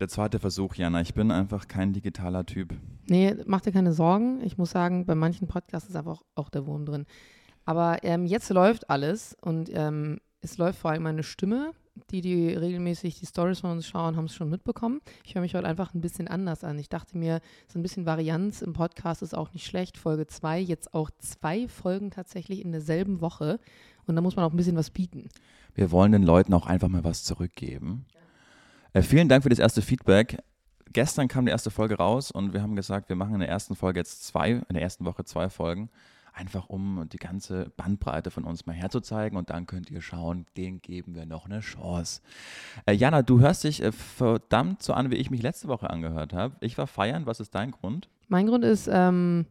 Der zweite Versuch, Jana. Ich bin einfach kein digitaler Typ. Nee, mach dir keine Sorgen. Ich muss sagen, bei manchen Podcasts ist einfach auch, auch der Wurm drin. Aber ähm, jetzt läuft alles und ähm, es läuft vor allem meine Stimme. Die, die regelmäßig die Stories von uns schauen, haben es schon mitbekommen. Ich höre mich heute einfach ein bisschen anders an. Ich dachte mir, so ein bisschen Varianz im Podcast ist auch nicht schlecht. Folge 2, jetzt auch zwei Folgen tatsächlich in derselben Woche. Und da muss man auch ein bisschen was bieten. Wir wollen den Leuten auch einfach mal was zurückgeben. Äh, vielen Dank für das erste Feedback. Gestern kam die erste Folge raus und wir haben gesagt, wir machen in der ersten Folge jetzt zwei, in der ersten Woche zwei Folgen, einfach um die ganze Bandbreite von uns mal herzuzeigen und dann könnt ihr schauen, den geben wir noch eine Chance. Äh, Jana, du hörst dich äh, verdammt so an, wie ich mich letzte Woche angehört habe. Ich war feiern, was ist dein Grund? Mein Grund ist, ähm,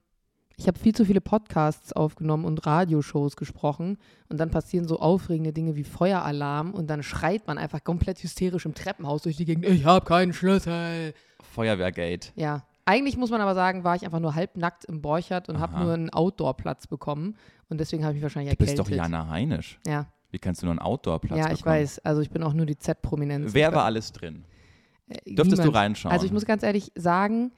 ich habe viel zu viele Podcasts aufgenommen und Radioshows gesprochen und dann passieren so aufregende Dinge wie Feueralarm und dann schreit man einfach komplett hysterisch im Treppenhaus durch die Gegend, ich habe keinen Schlüssel. Feuerwehrgate. Ja. Eigentlich muss man aber sagen, war ich einfach nur halbnackt im Borchert und habe nur einen Outdoor-Platz bekommen und deswegen habe ich mich wahrscheinlich Du bist erkältet. doch Jana Heinisch. Ja, Wie kannst du nur einen Outdoor-Platz ja bekommen? ich weiß. Also ich bin auch nur die Z-Prominenz. Wer war alles drin? Äh, Dürftest du niemand. reinschauen? Also ich muss ganz ehrlich sagen,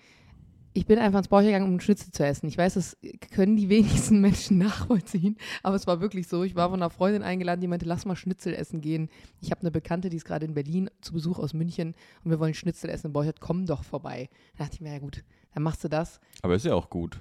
ich bin einfach ins Borcher gegangen, um Schnitzel zu essen. Ich weiß, das können die wenigsten Menschen nachvollziehen, aber es war wirklich so. Ich war von einer Freundin eingeladen, die meinte, lass mal Schnitzel essen gehen. Ich habe eine Bekannte, die ist gerade in Berlin zu Besuch aus München und wir wollen Schnitzel essen in Borchert, komm doch vorbei. Da dachte ich mir, ja gut, dann machst du das. Aber ist ja auch gut.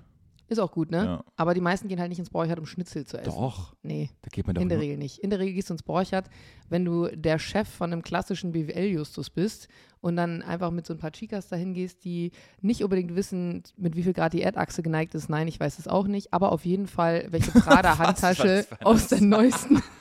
Ist auch gut, ne? Ja. Aber die meisten gehen halt nicht ins Borchert, um Schnitzel zu essen. Doch. Nee, Da geht man doch in der nur- Regel nicht. In der Regel gehst du ins Borchert, wenn du der Chef von einem klassischen BWL-Justus bist und dann einfach mit so ein paar Chicas dahin gehst, die nicht unbedingt wissen, mit wie viel Grad die Erdachse geneigt ist. Nein, ich weiß es auch nicht. Aber auf jeden Fall, welche Prada-Handtasche aus der neuesten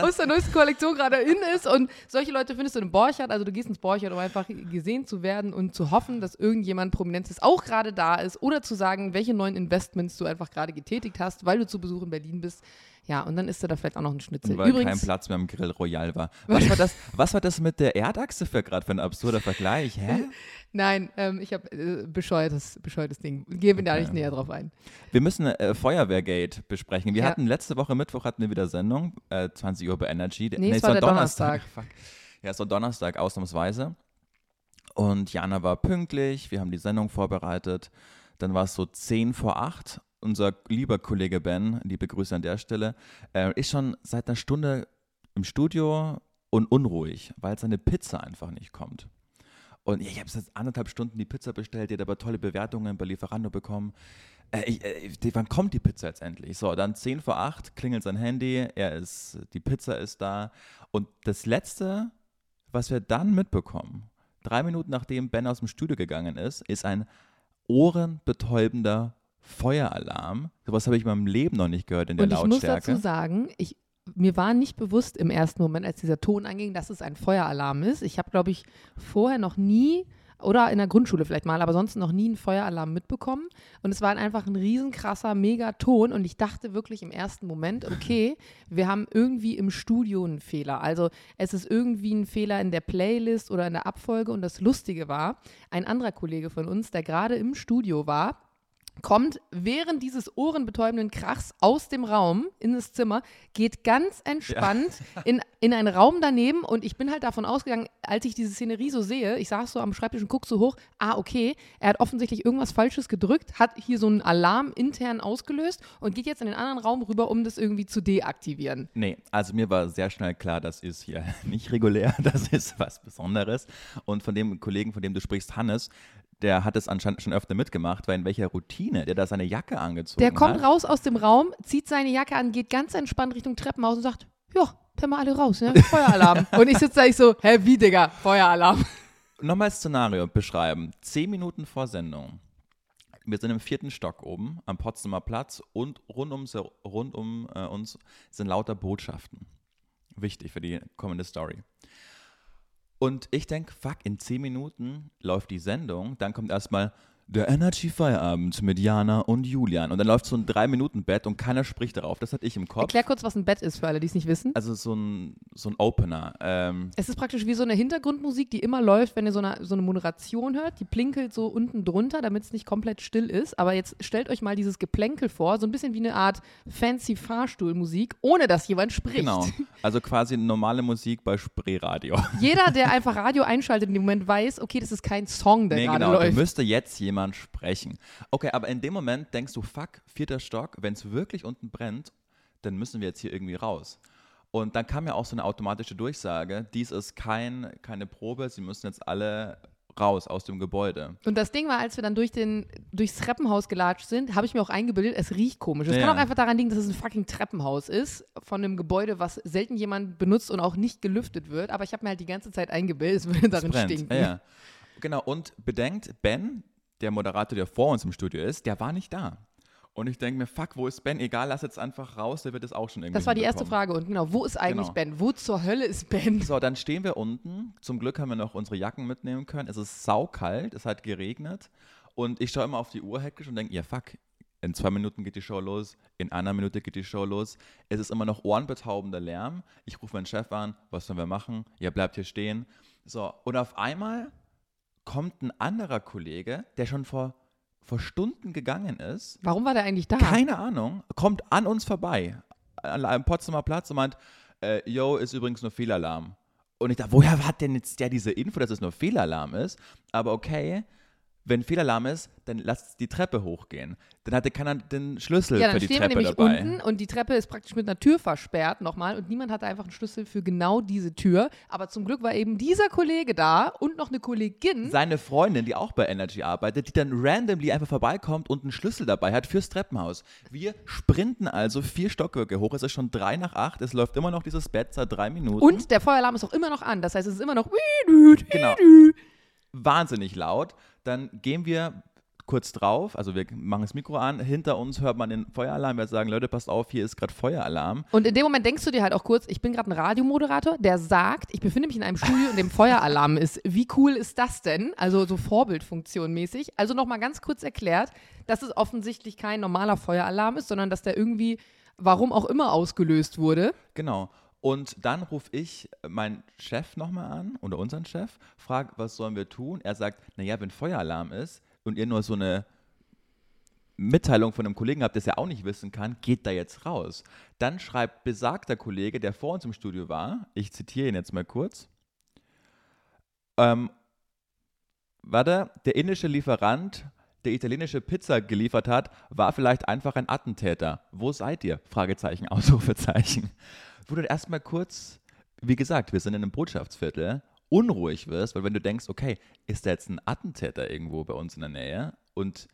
aus der neuesten Kollektion gerade in ist. Und solche Leute findest du im Borchert. Also du gehst ins Borchert, um einfach gesehen zu werden und zu hoffen, dass irgendjemand Prominentes auch gerade da ist. Oder zu sagen, welche neuen Investments du einfach gerade getätigt hast, weil du zu Besuch in Berlin bist. Ja, und dann isst du da vielleicht auch noch einen Schnitzel. Weil kein Übrigens, Platz mehr im Grill Royal war. Was war das, was war das mit der Erdachse für gerade für ein absurder Vergleich? Hä? nein, ähm, ich habe äh, bescheuertes, bescheuertes Ding. Gehen wir da Okay. nicht näher drauf ein. Wir müssen äh, Feuerwehrgate besprechen. Wir Ja. hatten letzte Woche Mittwoch hatten wir wieder Sendung, äh, 20 Uhr bei Energy. Nee, es war der Donnerstag. Fuck. Ja, es war Donnerstag ausnahmsweise. Und Jana war pünktlich, wir haben die Sendung vorbereitet. Dann war es so 10 vor 8. Unser lieber Kollege Ben, liebe Grüße an der Stelle, äh, ist schon seit einer Stunde im Studio und unruhig, weil seine Pizza einfach nicht kommt. Und ich habe seit anderthalb Stunden die Pizza bestellt, die hat aber tolle Bewertungen bei Lieferando bekommen. Äh, ich, äh, wann kommt die Pizza jetzt endlich? So, dann 10 vor 8 klingelt sein Handy, er ist, die Pizza ist da. Und das Letzte, was wir dann mitbekommen, drei Minuten nachdem Ben aus dem Studio gegangen ist, ist ein ohrenbetäubender Feueralarm. Sowas habe ich in meinem Leben noch nicht gehört in der Und ich muss Lautstärke. dazu sagen, ich, mir war nicht bewusst im ersten Moment, als dieser Ton anging, dass es ein Feueralarm ist. Ich habe, glaube ich, vorher noch nie oder in der Grundschule vielleicht mal, aber sonst noch nie einen Feueralarm mitbekommen. Und es war einfach ein riesenkrasser Megaton und ich dachte wirklich im ersten Moment, okay, wir haben irgendwie im Studio einen Fehler. Also es ist irgendwie ein Fehler in der Playlist oder in der Abfolge und das Lustige war, ein anderer Kollege von uns, der gerade im Studio war, kommt während dieses ohrenbetäubenden Krachs aus dem Raum in das Zimmer, geht ganz entspannt in, in einen Raum daneben und ich bin halt davon ausgegangen, als ich diese Szenerie so sehe, ich saß so am Schreibtisch und guck so hoch, ah, okay, er hat offensichtlich irgendwas Falsches gedrückt, hat hier so einen Alarm intern ausgelöst und geht jetzt in den anderen Raum rüber, um das irgendwie zu deaktivieren. Nee, also mir war sehr schnell klar, das ist hier nicht regulär, das ist was Besonderes. Und von dem Kollegen, von dem du sprichst, Hannes, der hat es anscheinend schon öfter mitgemacht, weil in welcher Routine der da seine Jacke angezogen Der kommt hat. raus aus dem Raum, zieht seine Jacke an, geht ganz entspannt Richtung Treppenhaus und sagt, ja, können wir alle raus, ne? Feueralarm. und ich sitze da, ich so, hä, wie, Digga, Feueralarm. Nochmal das Szenario beschreiben. Zehn Minuten vor Sendung. Wir sind im vierten Stock oben am Potsdamer Platz und rund um, rund um äh, uns sind lauter Botschaften. Wichtig für die kommende Story. Und ich denke, fuck, in zehn Minuten läuft die Sendung, dann kommt erstmal, der Energy Feierabend mit Jana und Julian. Und dann läuft so ein Drei-Minuten-Bett und keiner spricht darauf. Das hatte ich im Kopf. Erklär kurz, was ein Bett ist für alle, die es nicht wissen. Also so ein, so ein Opener. Ähm, Es ist praktisch wie so eine Hintergrundmusik, die immer läuft, wenn ihr so eine, so eine Moderation hört. Die plinkelt so unten drunter, damit es nicht komplett still ist. Aber jetzt stellt euch mal dieses Geplänkel vor, so ein bisschen wie eine Art fancy Fahrstuhlmusik, ohne dass jemand spricht. genau. Also quasi normale Musik bei Spreeradio. Jeder, der einfach Radio einschaltet in dem Moment, weiß, okay, das ist kein Song, der Nee, gerade genau. Läuft. müsste jetzt jemand sprechen. Okay, aber in dem Moment denkst du, fuck, vierter Stock, wenn es wirklich unten brennt, dann müssen wir jetzt hier irgendwie raus. Und dann kam ja auch so eine automatische Durchsage, dies ist kein, keine Probe, sie müssen jetzt alle raus aus dem Gebäude. Und das Ding war, als wir dann durch den, durchs Treppenhaus gelatscht sind, habe ich mir auch eingebildet, es riecht komisch. Es Ja. kann auch einfach daran liegen, dass es ein fucking Treppenhaus ist, von einem Gebäude, was selten jemand benutzt und auch nicht gelüftet wird. Aber ich habe mir halt die ganze Zeit eingebildet, es würde darin brennt. stinken. Ja. Genau, und bedenkt, Ben, der Moderator, der vor uns im Studio ist, der war nicht da. Und ich denke mir, fuck, wo ist Ben? Egal, lass jetzt einfach raus, der wird es auch schon irgendwie Das war die erste. Frage. Und genau, wo ist eigentlich Genau. Ben? Wo zur Hölle ist Ben? So, dann stehen wir unten. Zum Glück haben wir noch unsere Jacken mitnehmen können. Es ist saukalt, es hat geregnet. Und ich schaue immer auf die Uhr hektisch und denke, ja fuck, in zwei Minuten geht die Show los, in einer Minute geht die Show los. Es ist immer noch ohrenbetaubender Lärm. Ich rufe meinen Chef an, was sollen wir machen? Ja, bleibt hier stehen. So, und auf einmal kommt ein anderer Kollege, der schon vor, vor Stunden gegangen ist, Warum war der eigentlich da? keine Ahnung, kommt an uns vorbei, an einem Potsdamer Platz und meint, äh, yo, ist übrigens nur Fehlalarm. Und ich dachte, woher hat denn jetzt der diese Info, dass es nur Fehlalarm ist? Aber okay, wenn Fehlalarm ist, dann lasst die Treppe hochgehen. Dann hatte keiner den Schlüssel ja, für dann die stehen wir Treppe nämlich dabei. unten und die Treppe ist praktisch mit einer Tür versperrt nochmal und niemand hatte einfach einen Schlüssel für genau diese Tür. Aber zum Glück war eben dieser Kollege da und noch eine Kollegin. Seine Freundin, die auch bei Energy arbeitet, die dann randomly einfach vorbeikommt und einen Schlüssel dabei hat fürs Treppenhaus. Wir sprinten also vier Stockwerke hoch. Es ist schon drei nach acht. Es läuft immer noch dieses Bett seit drei Minuten. Und der Feueralarm ist auch immer noch an. Das heißt, es ist immer noch. Genau. Wahnsinnig laut. Dann gehen wir kurz drauf, also wir machen das Mikro an, hinter uns hört man den Feueralarm, wir sagen, Leute, passt auf, hier ist gerade Feueralarm. Und in dem Moment denkst du dir halt auch kurz, ich bin gerade ein Radiomoderator, der sagt, ich befinde mich in einem Studio, in dem Feueralarm ist. Wie cool ist das denn? Also so Vorbildfunktion mäßig. Also nochmal ganz kurz erklärt, dass es offensichtlich kein normaler Feueralarm ist, sondern dass der irgendwie, warum auch immer, ausgelöst wurde. Genau. Und dann rufe ich meinen Chef nochmal an, oder unseren Chef, frage, was sollen wir tun? Er sagt, naja, wenn Feueralarm ist und ihr nur so eine Mitteilung von einem Kollegen habt, das er auch nicht wissen kann, geht da jetzt raus. Dann schreibt besagter Kollege, der vor uns im Studio war, ich zitiere ihn jetzt mal kurz, ähm, warte, der indische Lieferant, der italienische Pizza geliefert hat, war vielleicht einfach ein Attentäter. Wo seid ihr? Fragezeichen, Ausrufezeichen. Wo du erstmal kurz, wie gesagt, wir sind in einem Botschaftsviertel, unruhig wirst, weil wenn du denkst, okay, ist da jetzt ein Attentäter irgendwo bei uns in der Nähe und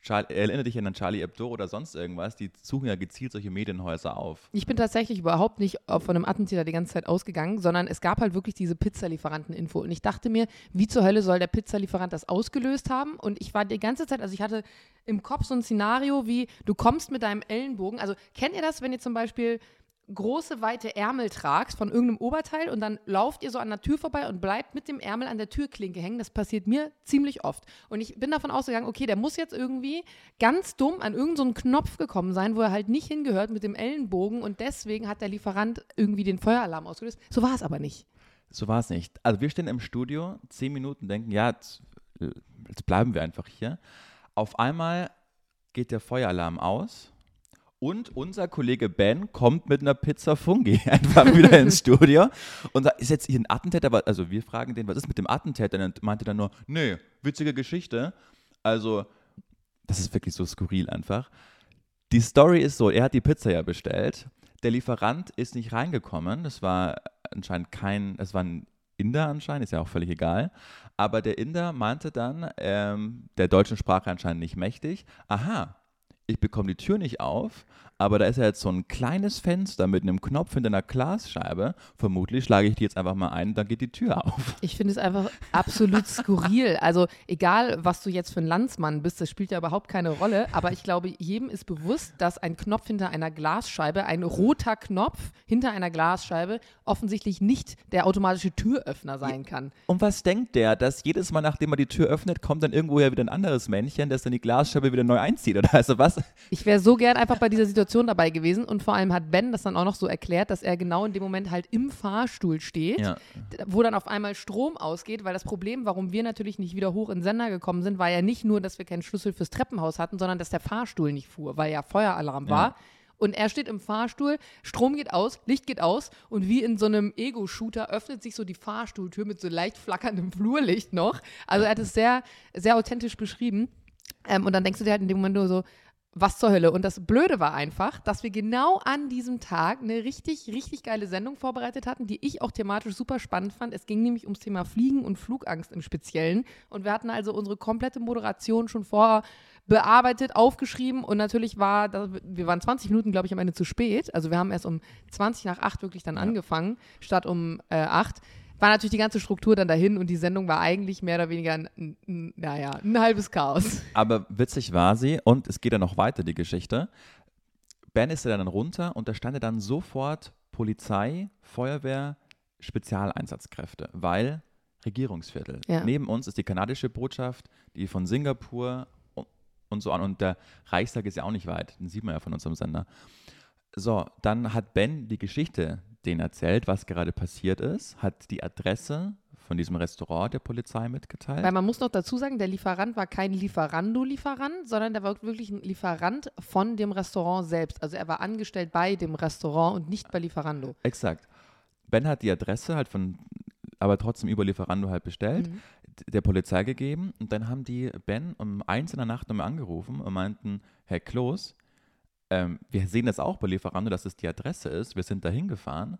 Char erinnere dich an Charlie Hebdo oder sonst irgendwas, die suchen ja gezielt solche Medienhäuser auf. Ich bin tatsächlich überhaupt nicht äh, von einem Attentäter die ganze Zeit ausgegangen, sondern es gab halt wirklich diese Pizzalieferanten-Info. Und ich dachte mir, wie zur Hölle soll der Pizzalieferant das ausgelöst haben? Und ich war die ganze Zeit, also ich hatte im Kopf so ein Szenario wie, du kommst mit deinem Ellenbogen, also kennt ihr das, wenn ihr zum Beispiel große, weite Ärmel tragt von irgendeinem Oberteil und dann lauft ihr so an der Tür vorbei und bleibt mit dem Ärmel an der Türklinke hängen. Das passiert mir ziemlich oft. Und ich bin davon ausgegangen, okay, der muss jetzt irgendwie ganz dumm an irgendeinen so Knopf gekommen sein, wo er halt nicht hingehört mit dem Ellenbogen und deswegen hat der Lieferant irgendwie den Feueralarm ausgelöst. So war es aber nicht. So war es nicht. Also wir stehen im Studio, zehn Minuten, denken, ja, jetzt, jetzt bleiben wir einfach hier. Auf einmal geht der Feueralarm aus und unser Kollege Ben kommt mit einer Pizza Fungi einfach wieder ins Studio und sagt, ist jetzt hier ein Attentäter? Also wir fragen den, was ist mit dem Attentäter? Und er meinte dann nur, nee, witzige Geschichte. Also das ist wirklich so skurril einfach. Die Story ist so, er hat die Pizza ja bestellt. Der Lieferant ist nicht reingekommen. Das war anscheinend kein, es war ein Inder anscheinend, ist ja auch völlig egal. Aber der Inder meinte dann, ähm, der deutschen Sprache anscheinend nicht mächtig, aha, ich bekomme die Tür nicht auf, aber da ist ja jetzt so ein kleines Fenster mit einem Knopf hinter einer Glasscheibe. Vermutlich schlage ich die jetzt einfach mal ein, dann geht die Tür auf. Ich finde es einfach absolut skurril. Also egal, was du jetzt für ein Landsmann bist, das spielt ja überhaupt keine Rolle. Aber ich glaube, jedem ist bewusst, dass ein Knopf hinter einer Glasscheibe, ein roter Knopf hinter einer Glasscheibe, offensichtlich nicht der automatische Türöffner sein kann. Und was denkt der, dass jedes Mal, nachdem er die Tür öffnet, kommt dann irgendwo ja wieder ein anderes Männchen, das dann die Glasscheibe wieder neu einzieht? Oder also was? Ich wäre so gern einfach bei dieser Situation dabei gewesen. Und vor allem hat Ben das dann auch noch so erklärt, dass er genau in dem Moment halt im Fahrstuhl steht, Ja. wo dann auf einmal Strom ausgeht, weil das Problem, warum wir natürlich nicht wieder hoch in den Sender gekommen sind, war ja nicht nur, dass wir keinen Schlüssel fürs Treppenhaus hatten, sondern dass der Fahrstuhl nicht fuhr, weil ja Feueralarm war. Ja. Und er steht im Fahrstuhl, Strom geht aus, Licht geht aus und wie in so einem Ego-Shooter öffnet sich so die Fahrstuhltür mit so leicht flackerndem Flurlicht noch. Also er hat es sehr, sehr authentisch beschrieben. Ähm, und dann denkst du dir halt in dem Moment nur so, was zur Hölle? Und das Blöde war einfach, dass wir genau an diesem Tag eine richtig, richtig geile Sendung vorbereitet hatten, die ich auch thematisch super spannend fand. Es ging nämlich ums Thema Fliegen und Flugangst im Speziellen. Und wir hatten also unsere komplette Moderation schon vorher bearbeitet, aufgeschrieben. Und natürlich war, wir waren 20 Minuten, glaube ich, am Ende zu spät. Also wir haben erst um 20 nach 8 wirklich dann angefangen, statt um äh, 8. War natürlich die ganze Struktur dann dahin und die Sendung war eigentlich mehr oder weniger, ein, ein, naja, ein halbes Chaos. Aber witzig war sie und es geht ja noch weiter, die Geschichte. Ben ist ja dann runter und da stand ja dann sofort Polizei, Feuerwehr, Spezialeinsatzkräfte, weil Regierungsviertel. Ja. Neben uns ist die kanadische Botschaft, die von Singapur und so an. Und der Reichstag ist ja auch nicht weit, den sieht man ja von unserem Sender. So, dann hat Ben die Geschichte denen erzählt, was gerade passiert ist, hat die Adresse von diesem Restaurant der Polizei mitgeteilt. Weil man muss noch dazu sagen, der Lieferant war kein Lieferando-Lieferant, sondern der war wirklich ein Lieferant von dem Restaurant selbst. Also er war angestellt bei dem Restaurant und nicht bei Lieferando. Exakt. Ben hat die Adresse halt von, aber trotzdem über Lieferando halt bestellt, Mhm. der Polizei gegeben und dann haben die Ben um eins in der Nacht nochmal angerufen und meinten, Herr Kloß, ähm, wir sehen das auch bei Lieferando, dass es die Adresse ist, wir sind da hingefahren,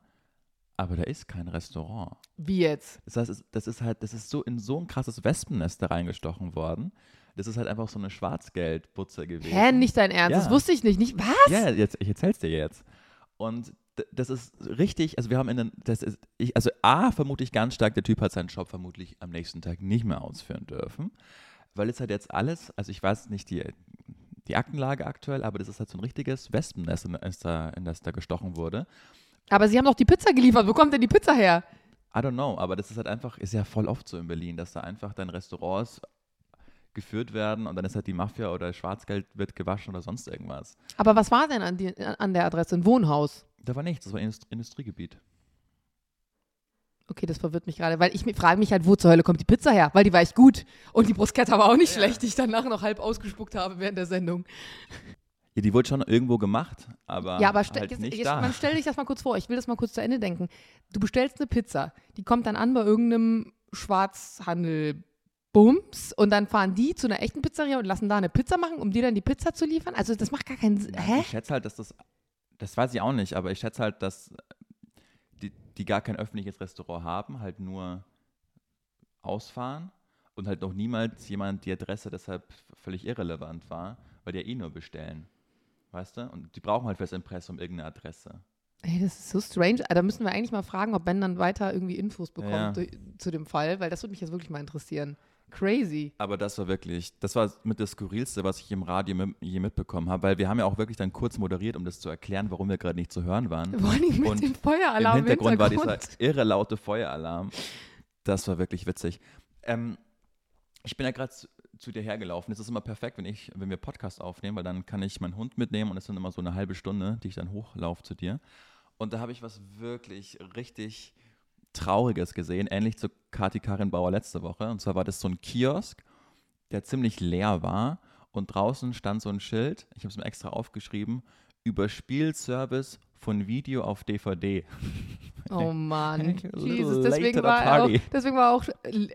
aber da ist kein Restaurant. Wie jetzt? Das heißt, das ist halt, das ist so in so ein krasses Wespennest da reingestochen worden. Das ist halt einfach so eine Schwarzgeldbutze gewesen. Hä, nicht dein Ernst? Ja. Das wusste ich nicht. nicht was? Ja, jetzt, ich erzähl's dir jetzt. Und das ist richtig, also wir haben in den, das ist, ich, also A, vermute ich ganz stark, der Typ hat seinen Job vermutlich am nächsten Tag nicht mehr ausführen dürfen, weil es halt jetzt alles, also ich weiß nicht die, die Aktenlage aktuell, aber das ist halt so ein richtiges Wespennest, in das da, in das da gestochen wurde. Aber sie haben doch die Pizza geliefert. Wo kommt denn die Pizza her? I don't know, aber das ist halt einfach, ist ja voll oft so in Berlin, dass da einfach dann Restaurants geführt werden und dann ist halt die Mafia oder Schwarzgeld wird gewaschen oder sonst irgendwas. Aber was war denn an, die, an der Adresse? Ein Wohnhaus? Da war nichts, das war Indust Industriegebiet. Okay, das verwirrt mich gerade, weil ich frage mich halt, wo zur Hölle kommt die Pizza her? Weil die war echt gut. Und die Bruschetta war auch nicht schlecht, die ich danach noch halb ausgespuckt habe während der Sendung. Ja, die wurde schon irgendwo gemacht, aber, Ja, aber stell, halt jetzt, nicht jetzt, da. man stell dich das mal kurz vor. Ich will das mal kurz zu Ende denken. Du bestellst eine Pizza, die kommt dann an bei irgendeinem Schwarzhandel. Bums und dann fahren die zu einer echten Pizzeria und lassen da eine Pizza machen, um dir dann die Pizza zu liefern. Also das macht gar keinen Sinn. Hä? Ich schätze halt, dass das, das weiß ich auch nicht, aber ich schätze halt, dass die, gar kein öffentliches Restaurant haben, halt nur ausfahren und halt noch niemals jemand die Adresse deshalb völlig irrelevant war, weil die ja eh nur bestellen. Weißt du? Und die brauchen halt fürs Impressum irgendeine Adresse. Ey, das ist so strange. Da müssen wir eigentlich mal fragen, ob Ben dann weiter irgendwie Infos bekommt Ja. zu dem Fall, weil das würde mich jetzt wirklich mal interessieren. Crazy. Aber das war wirklich, das war mit das Skurrilste, was ich im Radio mit, je mitbekommen habe, weil wir haben ja auch wirklich dann kurz moderiert, um das zu erklären, warum wir gerade nicht zu hören waren. Vor allem mit Und dem Feueralarm Im Hintergrund war dieser Hintergrund. irre laute Feueralarm. Das war wirklich witzig. Ähm, ich bin ja gerade zu, zu dir hergelaufen. Es ist immer perfekt, wenn, ich, wenn wir Podcast aufnehmen, weil dann kann ich meinen Hund mitnehmen und es sind immer so eine halbe Stunde, die ich dann hochlaufe zu dir. Und da habe ich was wirklich richtig Trauriges gesehen, ähnlich zu Kati Karin Bauer letzte Woche. Und zwar war das so ein Kiosk, der ziemlich leer war und draußen stand so ein Schild, ich habe es mir extra aufgeschrieben, über Spielservice von Video auf DVD. Oh Mann. Jesus, deswegen war, auch, deswegen war auch,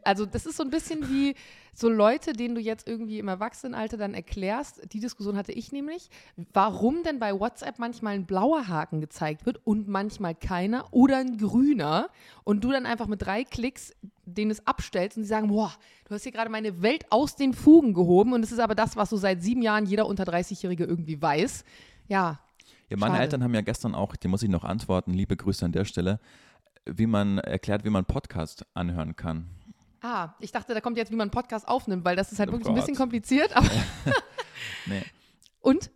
also das ist so ein bisschen wie so Leute, denen du jetzt irgendwie im Erwachsenenalter dann erklärst, die Diskussion hatte ich nämlich, warum denn bei WhatsApp manchmal ein blauer Haken gezeigt wird und manchmal keiner oder ein grüner und du dann einfach mit drei Klicks denen es abstellst und sie sagen, boah, du hast hier gerade meine Welt aus den Fugen gehoben und es ist aber das, was so seit sieben Jahren jeder unter 30-Jährige irgendwie weiß. Ja, Ja, meine Schade. Eltern haben ja gestern auch, die muss ich noch antworten, liebe Grüße an der Stelle, wie man erklärt, wie man Podcast anhören kann. Ah, ich dachte, da kommt jetzt, wie man Podcast aufnimmt, weil das ist halt Oh wirklich ein bisschen kompliziert. Aber Nee, und?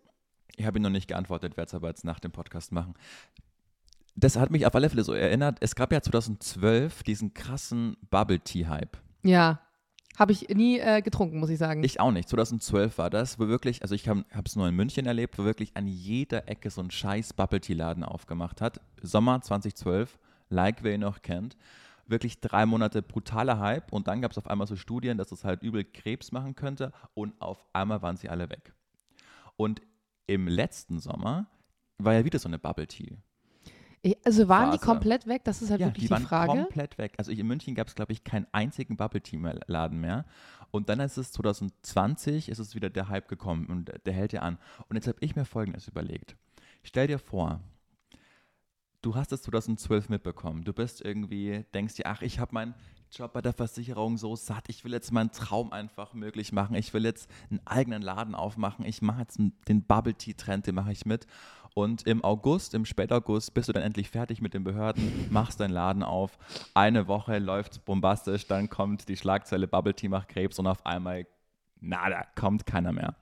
ich habe ihn noch nicht geantwortet, werde es aber jetzt nach dem Podcast machen. Das hat mich auf alle Fälle so erinnert, es gab ja 2012 diesen krassen Bubble Tea Hype. Ja. Habe ich nie äh, getrunken, muss ich sagen. Ich auch nicht. 2012 war das, wo wirklich, also ich habe es nur in München erlebt, wo wirklich an jeder Ecke so ein scheiß Bubble Tea Laden aufgemacht hat. Sommer 2012, like wer ihn noch kennt. Wirklich drei Monate brutaler Hype und dann gab es auf einmal so Studien, dass es halt übel Krebs machen könnte und auf einmal waren sie alle weg. Und im letzten Sommer war ja wieder so eine Bubble Tea. Ich- also waren die Phase. komplett weg? Das ist halt Ja, wirklich die die, waren Frage. komplett weg. Also in München gab es, glaube ich, keinen einzigen Bubble Tea mehr- Laden mehr. Und dann ist es 2020, ist es wieder der Hype gekommen und der hält ja an. Und jetzt habe ich mir Folgendes überlegt. Stell dir vor, du hast es 2012 mitbekommen. Du bist irgendwie, denkst dir, ach, ich habe meinen Job bei der Versicherung so satt. Ich will jetzt meinen Traum einfach möglich machen. Ich will jetzt einen eigenen Laden aufmachen. Ich mache jetzt den Bubble Tea Trend, den mache ich mit. Und im August, im Spätaugust, bist du dann endlich fertig mit den Behörden, machst deinen Laden auf. Eine Woche läuft bombastisch, dann kommt die Schlagzeile Bubble Tea macht Krebs und auf einmal, nada, kommt keiner mehr.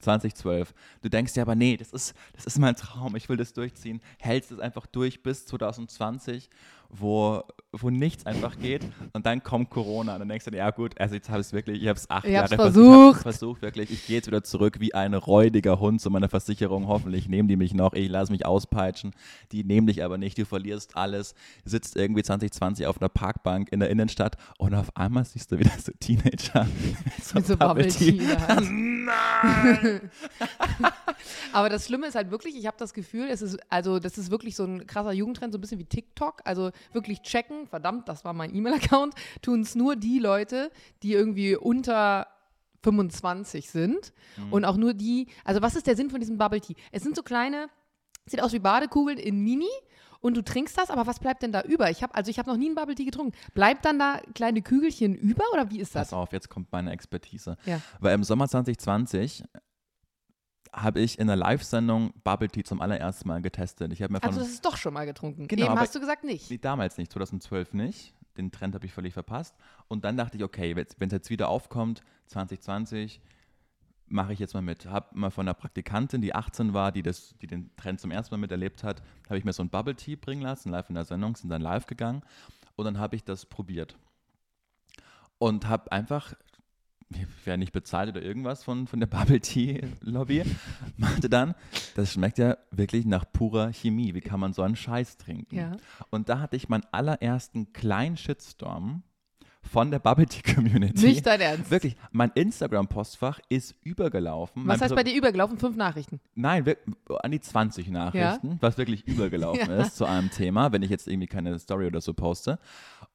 2012. Du denkst dir aber, nee, das ist, das ist mein Traum, ich will das durchziehen. Hältst es einfach durch bis 2020, wo, wo nichts einfach geht und dann kommt Corona. Dann denkst du dir, ja gut, also jetzt habe ich es wirklich, ich habe es acht Ich Jahre hab's vers- Ich versucht. versucht, wirklich. Ich gehe jetzt wieder zurück wie ein räudiger Hund zu meiner Versicherung. Hoffentlich nehmen die mich noch, ich lasse mich auspeitschen. Die nehmen dich aber nicht, du verlierst alles. Sitzt irgendwie 2020 auf einer Parkbank in der Innenstadt und auf einmal siehst du wieder so Teenager Mit so Bubble Tea. Nein! Aber das Schlimme ist halt wirklich, ich habe das Gefühl, es ist, also das ist wirklich so ein krasser Jugendtrend, so ein bisschen wie TikTok. Also wirklich checken, verdammt, das war mein E-Mail-Account, tun es nur die Leute, die irgendwie unter 25 sind. Und auch nur die, also was ist der Sinn von diesem Bubble Tea? Es sind so kleine, sieht aus wie Badekugeln in Mini. Und du trinkst das, aber was bleibt denn da über? Ich habe also ich habe noch nie einen Bubble Tea getrunken. Bleibt dann da kleine Kügelchen über oder wie ist das? Pass auf, jetzt kommt meine Expertise. Ja. Weil im Sommer 2020 habe ich in der Live-Sendung Bubble Tea zum allerersten Mal getestet. Ich habe mir von Also das ist doch schon mal getrunken. Genau, Eben hast du gesagt nicht. Damals nicht, 2012 nicht. Den Trend habe ich völlig verpasst. Und dann dachte ich, okay, wenn es jetzt wieder aufkommt, 2020, mache ich jetzt mal mit. Habe mal von einer Praktikantin, die 18 war, die, das, die den Trend zum ersten Mal miterlebt hat, habe ich mir so ein Bubble Tea bringen lassen, live in der Sendung, sind dann live gegangen. Und dann habe ich das probiert. Und habe einfach, ich werde nicht bezahlt oder irgendwas von, von der Bubble Tea Lobby, meinte dann, das schmeckt ja wirklich nach purer Chemie. Wie kann man so einen Scheiß trinken? Ja. Und da hatte ich meinen allerersten kleinen Shitstorm von der Bubble Tea Community. Nicht dein Ernst. Wirklich, mein Instagram-Postfach ist übergelaufen. Was mein heißt bei dir übergelaufen? Fünf Nachrichten. Nein, wir, an die 20 Nachrichten, was wirklich übergelaufen Ja. ist zu einem Thema, wenn ich jetzt irgendwie keine Story oder so poste.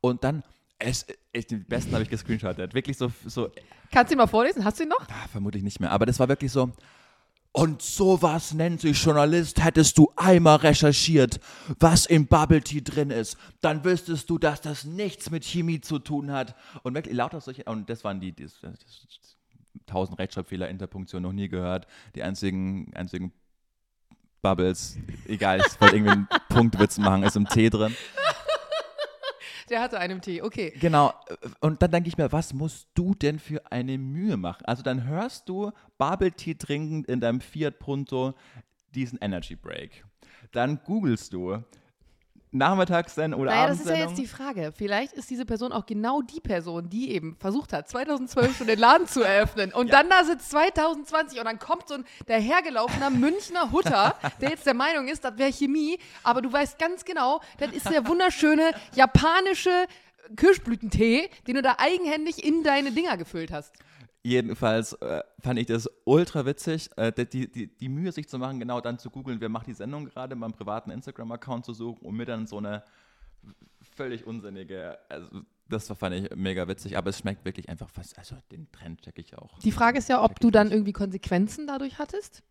Und dann, es, es, den besten habe ich gescreenshottet. Wirklich so, so Kannst du ihn mal vorlesen? Hast du ihn noch? Ah, vermutlich nicht mehr. Aber das war wirklich so. Und sowas nennt sich Journalist. Hättest du einmal recherchiert, was im Bubble Tea drin ist, dann wüsstest du, dass das nichts mit Chemie zu tun hat. Und wirklich lauter solche. Und das waren die. die das, das, 1000 Rechtschreibfehler, Interpunktion noch nie gehört. Die einzigen, einzigen Bubbles. Egal, ich wollte irgendwie einen Punktwitz machen, ist im Tee drin. Der hatte einen Tee, okay. Genau. Und dann denke ich mir, was musst du denn für eine Mühe machen? Also dann hörst du Bubble Tea trinkend in deinem Fiat Punto diesen Energy Break. Dann googelst du Nachmittagssendung oder Naja, das ist ja jetzt die Frage. Vielleicht ist diese Person auch genau die Person, die eben versucht hat, 2012 schon den Laden zu eröffnen. Und dann da sitzt 2020 und dann kommt so ein dahergelaufener Münchner Hutter, der jetzt der Meinung ist, das wäre Chemie, aber du weißt ganz genau, das ist der wunderschöne japanische Kirschblütentee, den du da eigenhändig in deine Dinger gefüllt hast. Jedenfalls äh, fand ich das ultra witzig, äh, die, die, die Mühe sich zu machen, genau dann zu googeln, wer macht die Sendung gerade, meinem privaten Instagram-Account zu suchen und mir dann so eine völlig unsinnige, also das war- fand ich mega witzig, aber es schmeckt wirklich einfach fast, also den Trend check ich auch. Die Frage ist ja, ob du dann irgendwie Konsequenzen dadurch hattest.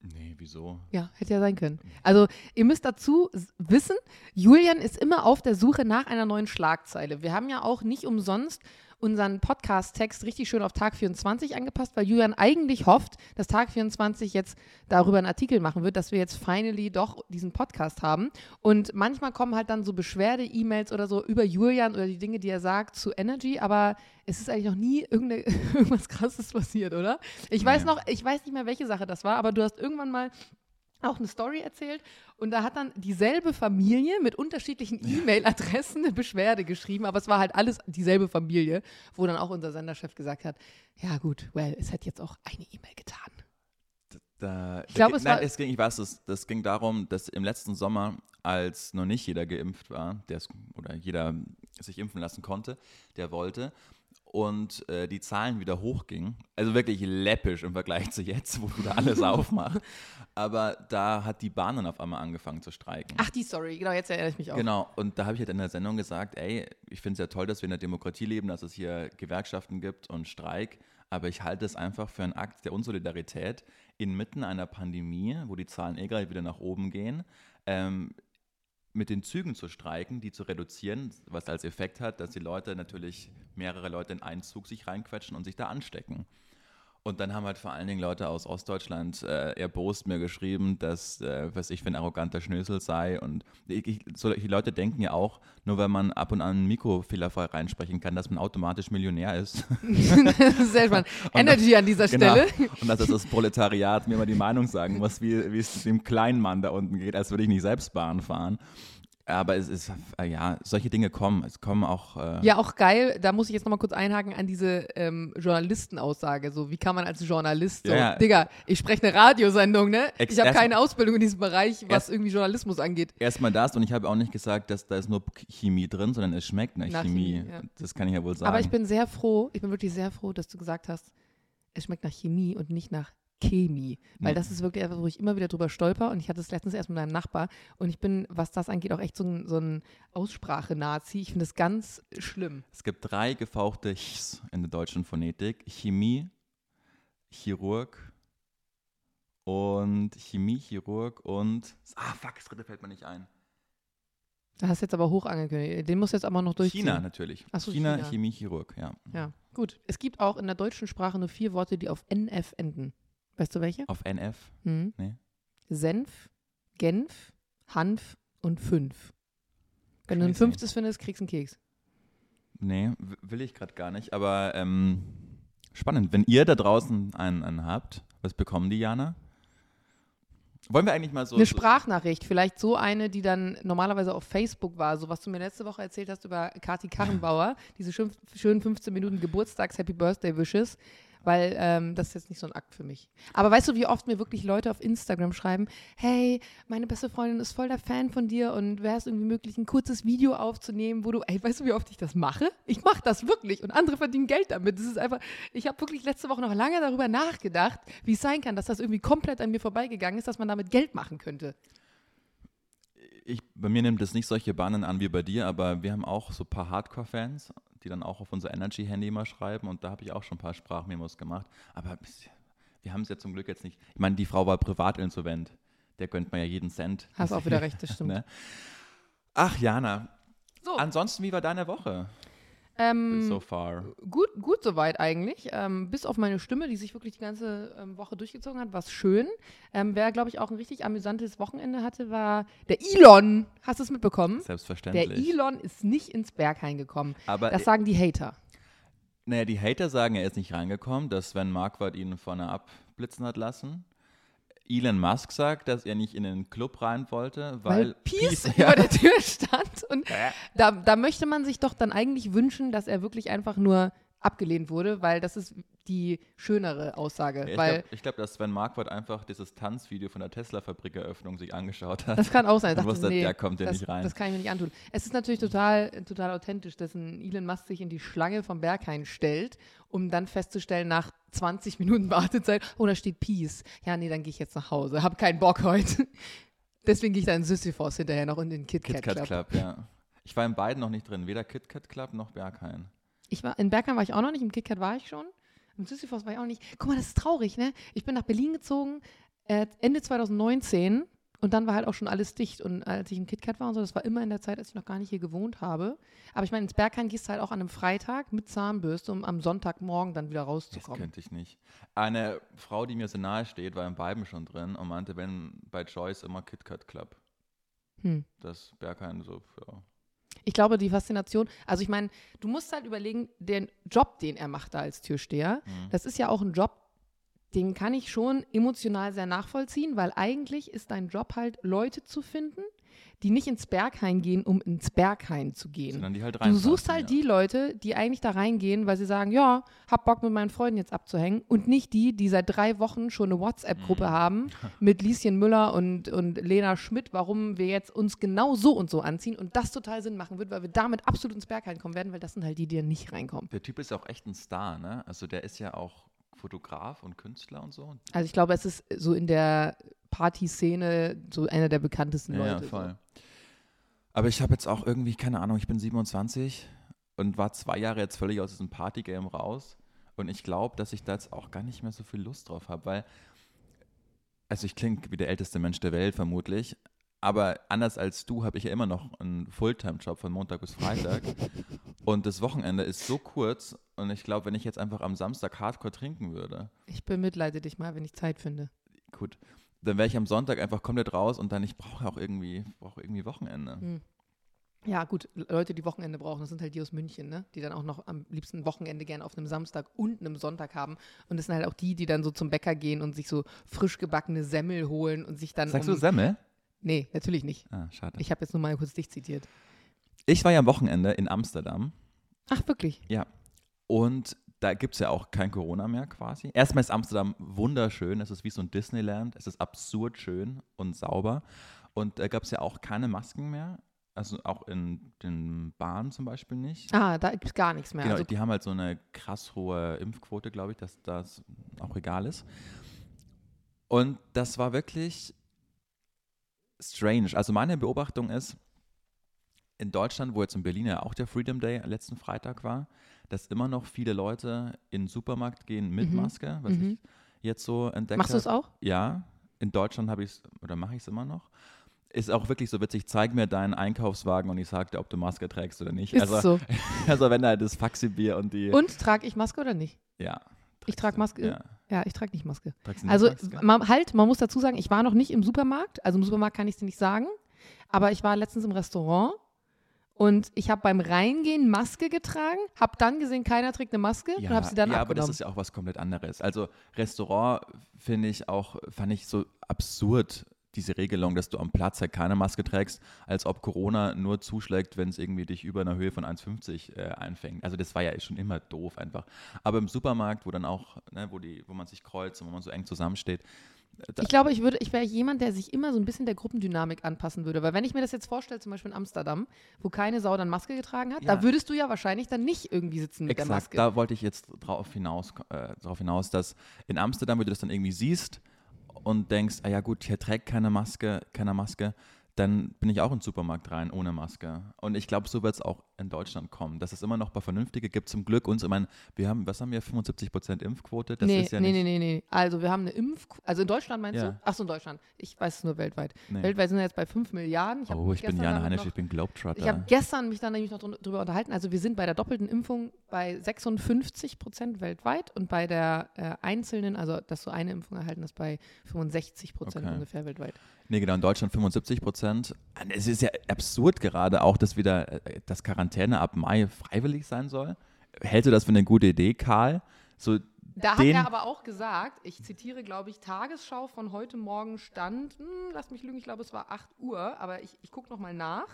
Nee, wieso? Ja, hätte ja sein können. Also, ihr müsst dazu wissen, Julian ist immer auf der Suche nach einer neuen Schlagzeile. Wir haben ja auch nicht umsonst unseren Podcast-Text richtig schön auf Tag 24 angepasst, weil Julian eigentlich hofft, dass Tag 24 jetzt darüber einen Artikel machen wird, dass wir jetzt finally doch diesen Podcast haben. Und manchmal kommen halt dann so Beschwerde-E-Mails oder so über Julian oder die Dinge, die er sagt, zu Energy, aber es ist eigentlich noch nie irgendwas krasses passiert, oder? Ich weiß noch, ich weiß nicht mehr, welche Sache das war, aber du hast irgendwann mal auch eine Story erzählt. Und da hat dann dieselbe Familie mit unterschiedlichen E-Mail-Adressen eine Beschwerde geschrieben, aber es war halt alles dieselbe Familie, wo dann auch unser Senderchef gesagt hat, ja gut, well, es hat jetzt auch eine E-Mail getan. Da, Ich glaube, es nein, war- es ging, ich weiß, es, das ging darum, dass im letzten Sommer, als noch nicht jeder geimpft war, der oder jeder sich impfen lassen konnte, der wollte, und äh, die Zahlen wieder hochgingen, also wirklich läppisch im Vergleich zu jetzt, wo wieder alles aufmacht, aber da hat die Bahn dann auf einmal angefangen zu streiken. Ach, die Story, genau, jetzt erinnere ich mich auch. Genau, und da habe ich halt in der Sendung gesagt, ey, ich finde es ja toll, dass wir in der Demokratie leben, dass es hier Gewerkschaften gibt und Streik, aber ich halte es einfach für einen Akt der Unsolidarität, inmitten einer Pandemie, wo die Zahlen eh gerade wieder nach oben gehen, ähm, mit den Zügen zu streiken, die zu reduzieren, was als Effekt hat, dass die Leute natürlich mehrere Leute in einen Zug sich reinquetschen und sich da anstecken. Und dann haben halt vor allen Dingen Leute aus Ostdeutschland äh, erbost mir geschrieben, dass, äh, was ich für ein arroganter Schnösel sei. Und ich, ich, solche Leute denken ja auch, nur wenn man ab und an ein Mikro fehlerfrei reinsprechen kann, dass man automatisch Millionär ist. das sehr spannend. Energy an dieser Genau. Stelle. Und dass das, das Proletariat mir mal die Meinung sagen muss, wie, wie es dem kleinen Mann da unten geht, als würde ich nicht selbst Bahn fahren. Aber es ist, äh, ja, solche Dinge kommen. Es kommen auch. Äh, Ja, auch geil. Da muss ich jetzt nochmal kurz einhaken an diese ähm, Journalistenaussage. So, wie kann man als Journalist so, Ja, ja. Digga, ich spreche eine Radiosendung, ne? Ex- ich habe keine Ausbildung in diesem Bereich, was irgendwie Journalismus angeht. Erstmal das und ich habe auch nicht gesagt, dass da ist nur Chemie drin, sondern es schmeckt nach, Nach Chemie. Chemie, ja. Das kann ich ja wohl sagen. Aber ich bin sehr froh, ich bin wirklich sehr froh, dass du gesagt hast, es schmeckt nach Chemie und nicht nach Chemie. Weil das ist wirklich etwas, wo ich immer wieder drüber stolper und ich hatte es letztens erst mit meinem Nachbar und ich bin, was das angeht, auch echt so ein, so ein Aussprache-Nazi. Ich finde es ganz schlimm. Es gibt drei gefauchte Chs in der deutschen Phonetik: Chemie, Chirurg und Chemie, Chirurg und. Ah, fuck, das dritte fällt mir nicht ein. Da hast du jetzt aber hoch angekündigt. Den musst du jetzt aber noch durchziehen. China natürlich. So, China, China. Chemie, Chirurg, ja. Ja, gut. Es gibt auch in der deutschen Sprache nur vier Worte, die auf NF enden. Weißt du welche? Auf NF. Hm? Nee. Senf, Genf, Hanf und fünf. Wenn du ein fünftes findest, kriegst du einen Keks. Nee, will ich gerade gar nicht. Aber ähm, spannend. Wenn ihr da draußen einen, einen habt, was bekommen die, Jana? Wollen wir eigentlich mal so. eine Sprachnachricht, vielleicht so eine, die dann normalerweise auf Facebook war, so was du mir letzte Woche erzählt hast über Kati Karrenbauer, diese schön, schönen 15 Minuten Geburtstags-Happy Birthday-Wishes, weil ähm, das ist jetzt nicht so ein Akt für mich. Aber weißt du, wie oft mir wirklich Leute auf Instagram schreiben, hey, meine beste Freundin ist voll der Fan von dir und wäre es irgendwie möglich, ein kurzes Video aufzunehmen, wo du, ey, weißt du, wie oft ich das mache? Ich mache das wirklich und andere verdienen Geld damit. Das ist einfach, ich habe wirklich letzte Woche noch lange darüber nachgedacht, wie es sein kann, dass das irgendwie komplett an mir vorbeigegangen ist, dass man damit Geld machen könnte. ich, bei mir nimmt es nicht solche Bahnen an wie bei dir, aber wir haben auch so ein paar Hardcore-Fans, die dann auch auf unser Energy-Handy mal schreiben und da habe ich auch schon ein paar Sprachmemos gemacht. Aber wir haben es ja zum Glück jetzt nicht. Ich meine, die Frau war privat insolvent. Der gönnt man ja jeden Cent. Hast auch wieder recht, das stimmt. Ne? Ach, Jana. So, Ansonsten, wie war deine Woche ähm, so far? gut, gut soweit eigentlich. Ähm, bis auf meine Stimme, die sich wirklich die ganze ähm, Woche durchgezogen hat, war es schön. Ähm, wer, glaube ich, auch ein richtig amüsantes Wochenende hatte, war der Elon. Hast du es mitbekommen? Der Selbstverständlich. Elon ist nicht ins Berghain gekommen. aber Das sagen die Hater. Naja, die Hater sagen, er ist nicht reingekommen, dass Sven Marquardt ihn vorne abblitzen hat lassen. Elon Musk sagt, dass er nicht in den Club rein wollte, weil, Weil Peace ja, über der Tür stand. Und da, da möchte man sich doch dann eigentlich wünschen, dass er wirklich einfach nur abgelehnt wurde, weil das ist die schönere Aussage. ich glaube, glaub, dass Sven Marquardt einfach dieses Tanzvideo von der Tesla-Fabrikeröffnung sich angeschaut hat. Das kann auch sein. Ich dachte, nee, der kommt ja das, nicht rein. Das kann ich mir nicht antun. Es ist natürlich total, total authentisch, dass ein Elon Musk sich in die Schlange vom Berghain stellt, um dann festzustellen, nach 20 Minuten Wartezeit, oh, da steht Peace. Ja, nee, dann gehe ich jetzt nach Hause. Hab keinen Bock heute. Deswegen gehe ich dann in Sisyphos hinterher noch in den Kit Kat KitKat Club. Club, ja. Ich war in beiden noch nicht drin, weder KitKat Club noch Berghain. Ich war, in Bergheim war ich auch noch nicht, im KitKat war ich schon. Im Sisyphos war ich auch nicht. Guck mal, das ist traurig, ne? Ich bin nach Berlin gezogen, äh, Ende 2019 und dann war halt auch schon alles dicht. Und als ich im KitKat war und so, das war immer in der Zeit, als ich noch gar nicht hier gewohnt habe. Aber ich meine, ins Berghain gehst du halt auch an einem Freitag mit Zahnbürste, um am Sonntagmorgen dann wieder Das rauszukommen. könnte ich nicht. Eine Frau, die mir so nahe steht, war im Weiben schon drin und meinte, wenn bei Joyce immer KitKat Club. Hm. Das Berghain so, ja. Ich glaube, die Faszination, also ich meine, du musst halt überlegen, den Job, den er macht da als Türsteher, Mhm. das ist ja auch ein Job, den kann ich schon emotional sehr nachvollziehen, weil eigentlich ist dein Job halt, Leute zu finden, die nicht ins Berghain gehen, um ins Berghain zu gehen. Sondern die halt Du suchst halt ja. die Leute, die eigentlich da reingehen, weil sie sagen, ja, hab Bock mit meinen Freunden jetzt abzuhängen und nicht die, die seit drei Wochen schon eine WhatsApp-Gruppe Mhm. haben mit Lieschen Müller und, und Lena Schmidt, warum wir jetzt uns genau so und so anziehen und das total Sinn machen wird, weil wir damit absolut ins Berghain kommen werden, weil das sind halt die, die da nicht reinkommen. Der Typ ist auch echt ein Star, ne? Also der ist ja auch Fotograf und Künstler und so. Also ich glaube, es ist so in der Partyszene so einer der bekanntesten Ja, Leute. ja, voll. Aber ich habe jetzt auch irgendwie, keine Ahnung, ich bin 27 und war zwei Jahre jetzt völlig aus diesem Partygame raus. Und ich glaube, dass ich da jetzt auch gar nicht mehr so viel Lust drauf habe, weil, also ich klinge wie der älteste Mensch der Welt vermutlich, aber anders als du habe ich ja immer noch einen Fulltime-Job von Montag bis Freitag. und das Wochenende ist so kurz und ich glaube, wenn ich jetzt einfach am Samstag Hardcore trinken würde. Ich bemitleide dich mal, wenn ich Zeit finde. gut, dann wäre ich am Sonntag einfach komplett raus und dann, ich brauche auch irgendwie, brauche irgendwie Wochenende. Hm. Ja, gut, Leute, die Wochenende brauchen, das sind halt die aus München, ne? Die dann auch noch am liebsten Wochenende gerne auf einem Samstag und einem Sonntag haben. Und das sind halt auch die, die dann so zum Bäcker gehen und sich so frisch gebackene Semmel holen und sich dann. Sagst um, du Semmel? Nee, natürlich nicht. Ah, schade. Ich habe jetzt nur mal kurz dich zitiert. Ich war ja am Wochenende in Amsterdam Ach, wirklich? und da gibt es ja auch kein Corona mehr quasi. Erstmal ist Amsterdam wunderschön, es ist wie so ein Disneyland, es ist absurd schön und sauber. Und da gab es ja auch keine Masken mehr, also auch in den Bahnen zum Beispiel nicht. Ah, da gibt es gar nichts mehr. Genau, also, die haben halt so eine krass hohe Impfquote, glaube ich, dass das auch egal ist. Und das war wirklich strange. Also meine Beobachtung ist, in Deutschland, wo jetzt in Berlin ja auch der Freedom Day letzten Freitag war, dass immer noch viele Leute in den Supermarkt gehen mit Mhm. Maske, was Mhm. ich jetzt so entdeckt machst du es auch? Ja, in Deutschland habe ich es, oder mache ich es immer noch. Ist auch wirklich so witzig, zeig mir deinen Einkaufswagen und ich sage dir, ob du Maske trägst oder nicht. Ist also, so. also wenn da das Faxibier und die... Und trage ich Maske oder nicht? ja. Ich trage Maske. Ja. Ja, ich trage nicht Maske. Nicht Also Maske? man, halt, man muss dazu sagen, ich war noch nicht im Supermarkt. Also im Supermarkt kann ich es dir nicht sagen. Aber ich war letztens im Restaurant und ich habe beim Reingehen Maske getragen, habe dann gesehen, keiner trägt eine Maske und habe sie dann ja aber das abgenommen. ist ja auch was komplett anderes. Also Restaurant finde ich auch, fand ich so absurd, diese Regelung, dass du am Platz halt keine Maske trägst, als ob Corona nur zuschlägt, wenn es irgendwie dich über einer Höhe von 1,50 äh, einfängt. Also das war ja schon immer doof einfach. Aber im Supermarkt, wo dann auch, ne, wo, die, wo man sich kreuzt und wo man so eng zusammensteht, ich glaube, ich, würde, ich wäre jemand, der sich immer so ein bisschen der Gruppendynamik anpassen würde. Weil wenn ich mir das jetzt vorstelle, zum Beispiel in Amsterdam, wo keine Sau dann Maske getragen hat, Ja. da würdest du ja wahrscheinlich dann nicht irgendwie sitzen mit der Exakt, Maske. da wollte ich jetzt drauf hinaus, äh, darauf hinaus, dass in Amsterdam, wenn du das dann irgendwie siehst und denkst, ah ja gut, hier trägt keine Maske, keine Maske, dann bin ich auch in den Supermarkt rein ohne Maske. Und ich glaube, so wird es auch in Deutschland kommen. Dass es immer noch bei Vernünftige gibt, zum Glück uns. Ich meine, wir haben, was haben wir, 75% Impfquote? Das nee, ist ja nee, nicht, nee, nee, nee. Also wir haben eine Impf... Also in Deutschland meinst Ja. du? Achso, in Deutschland. Ich weiß es nur weltweit. nee. Weltweit sind wir jetzt bei 5 Milliarden. hab Oh, ich bin damit Heinisch, noch- ich bin Globetrotter. Ich habe gestern mich dann nämlich noch drüber unterhalten. Also wir sind bei der doppelten Impfung bei 56 Prozent weltweit und bei der äh, einzelnen, also dass du eine Impfung erhalten hast, bei 65 Prozent Okay. ungefähr weltweit. Nee, genau, in Deutschland 75 Prozent. Es ist ja absurd gerade auch, dass wieder äh, das Quarantäne ab Mai freiwillig sein soll. Hältst du das für eine gute Idee, Karl? So, Da hat er aber auch gesagt, ich zitiere, glaube ich, Tagesschau von heute Morgen stand, hm, lass mich lügen, ich glaube, es war 8 Uhr, aber ich, ich gucke nochmal nach.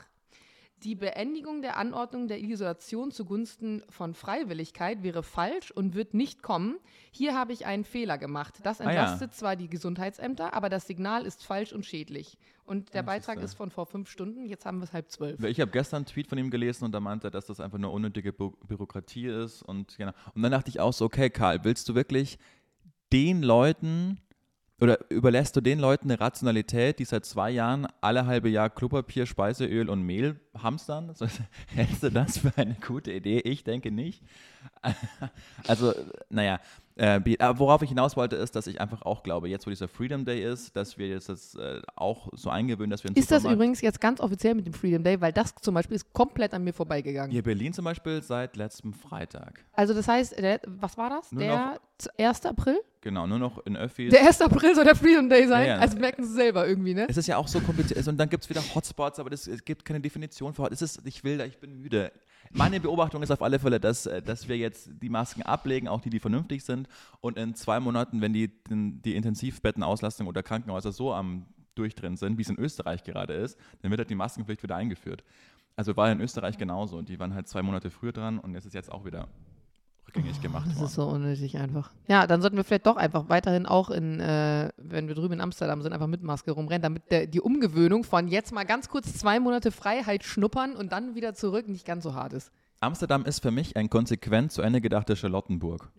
Die Beendigung der Anordnung der Isolation zugunsten von Freiwilligkeit wäre falsch und wird nicht kommen. Hier habe ich einen Fehler gemacht. Das Ah ja. entlastet zwar die Gesundheitsämter, aber das Signal ist falsch und schädlich. Und der Ja, Beitrag siehste. ist von vor fünf Stunden, jetzt haben wir es halb zwölf. ich habe gestern einen Tweet von ihm gelesen und da meinte er, dass das einfach nur unnötige Bü Bürokratie ist. Und, genau. und dann dachte ich auch so, okay, Karl, willst du wirklich den Leuten oder überlässt du den Leuten eine Rationalität, die seit zwei Jahren alle halbe Jahr Klopapier, Speiseöl und Mehl hamstern? So, hältst du das für eine gute Idee? Ich denke nicht. Also, naja, Äh, aber worauf ich hinaus wollte, ist, dass ich einfach auch glaube, jetzt wo dieser Freedom Day ist, dass wir jetzt das äh, auch so eingewöhnen, dass wir Ist das übrigens jetzt ganz offiziell mit dem Freedom Day, weil das zum Beispiel ist komplett an mir vorbeigegangen. Hier Berlin zum Beispiel seit letztem Freitag. Also das heißt, der, was war das? Nur der z- 1. April? Genau, nur noch in Öffis. Der 1. April soll der Freedom Day sein. Ja, ja. Also merken Sie selber irgendwie, ne? Es ist ja auch so kompliziert. Und dann gibt es wieder Hotspots, aber das, es gibt keine Definition für Hotspots. Es ist, ich will da, ich bin müde. Meine Beobachtung ist auf alle Fälle, dass, äh, dass wir jetzt die Masken ablegen, auch die, die vernünftig sind. Und in zwei Monaten, wenn die, die Intensivbettenauslastung oder Krankenhäuser so am Durchdrehen sind, wie es in Österreich gerade ist, dann wird halt die Maskenpflicht wieder eingeführt. Also war in Österreich genauso. Die waren halt zwei Monate früher dran und es ist jetzt auch wieder rückgängig gemacht Das worden. ist so unnötig einfach. Ja, dann sollten wir vielleicht doch einfach weiterhin auch in, äh, wenn wir drüben in Amsterdam sind, einfach mit Maske rumrennen, damit der, die Umgewöhnung von jetzt mal ganz kurz zwei Monate Freiheit schnuppern und dann wieder zurück nicht ganz so hart ist. Amsterdam ist für mich ein konsequent zu Ende gedachter Charlottenburg.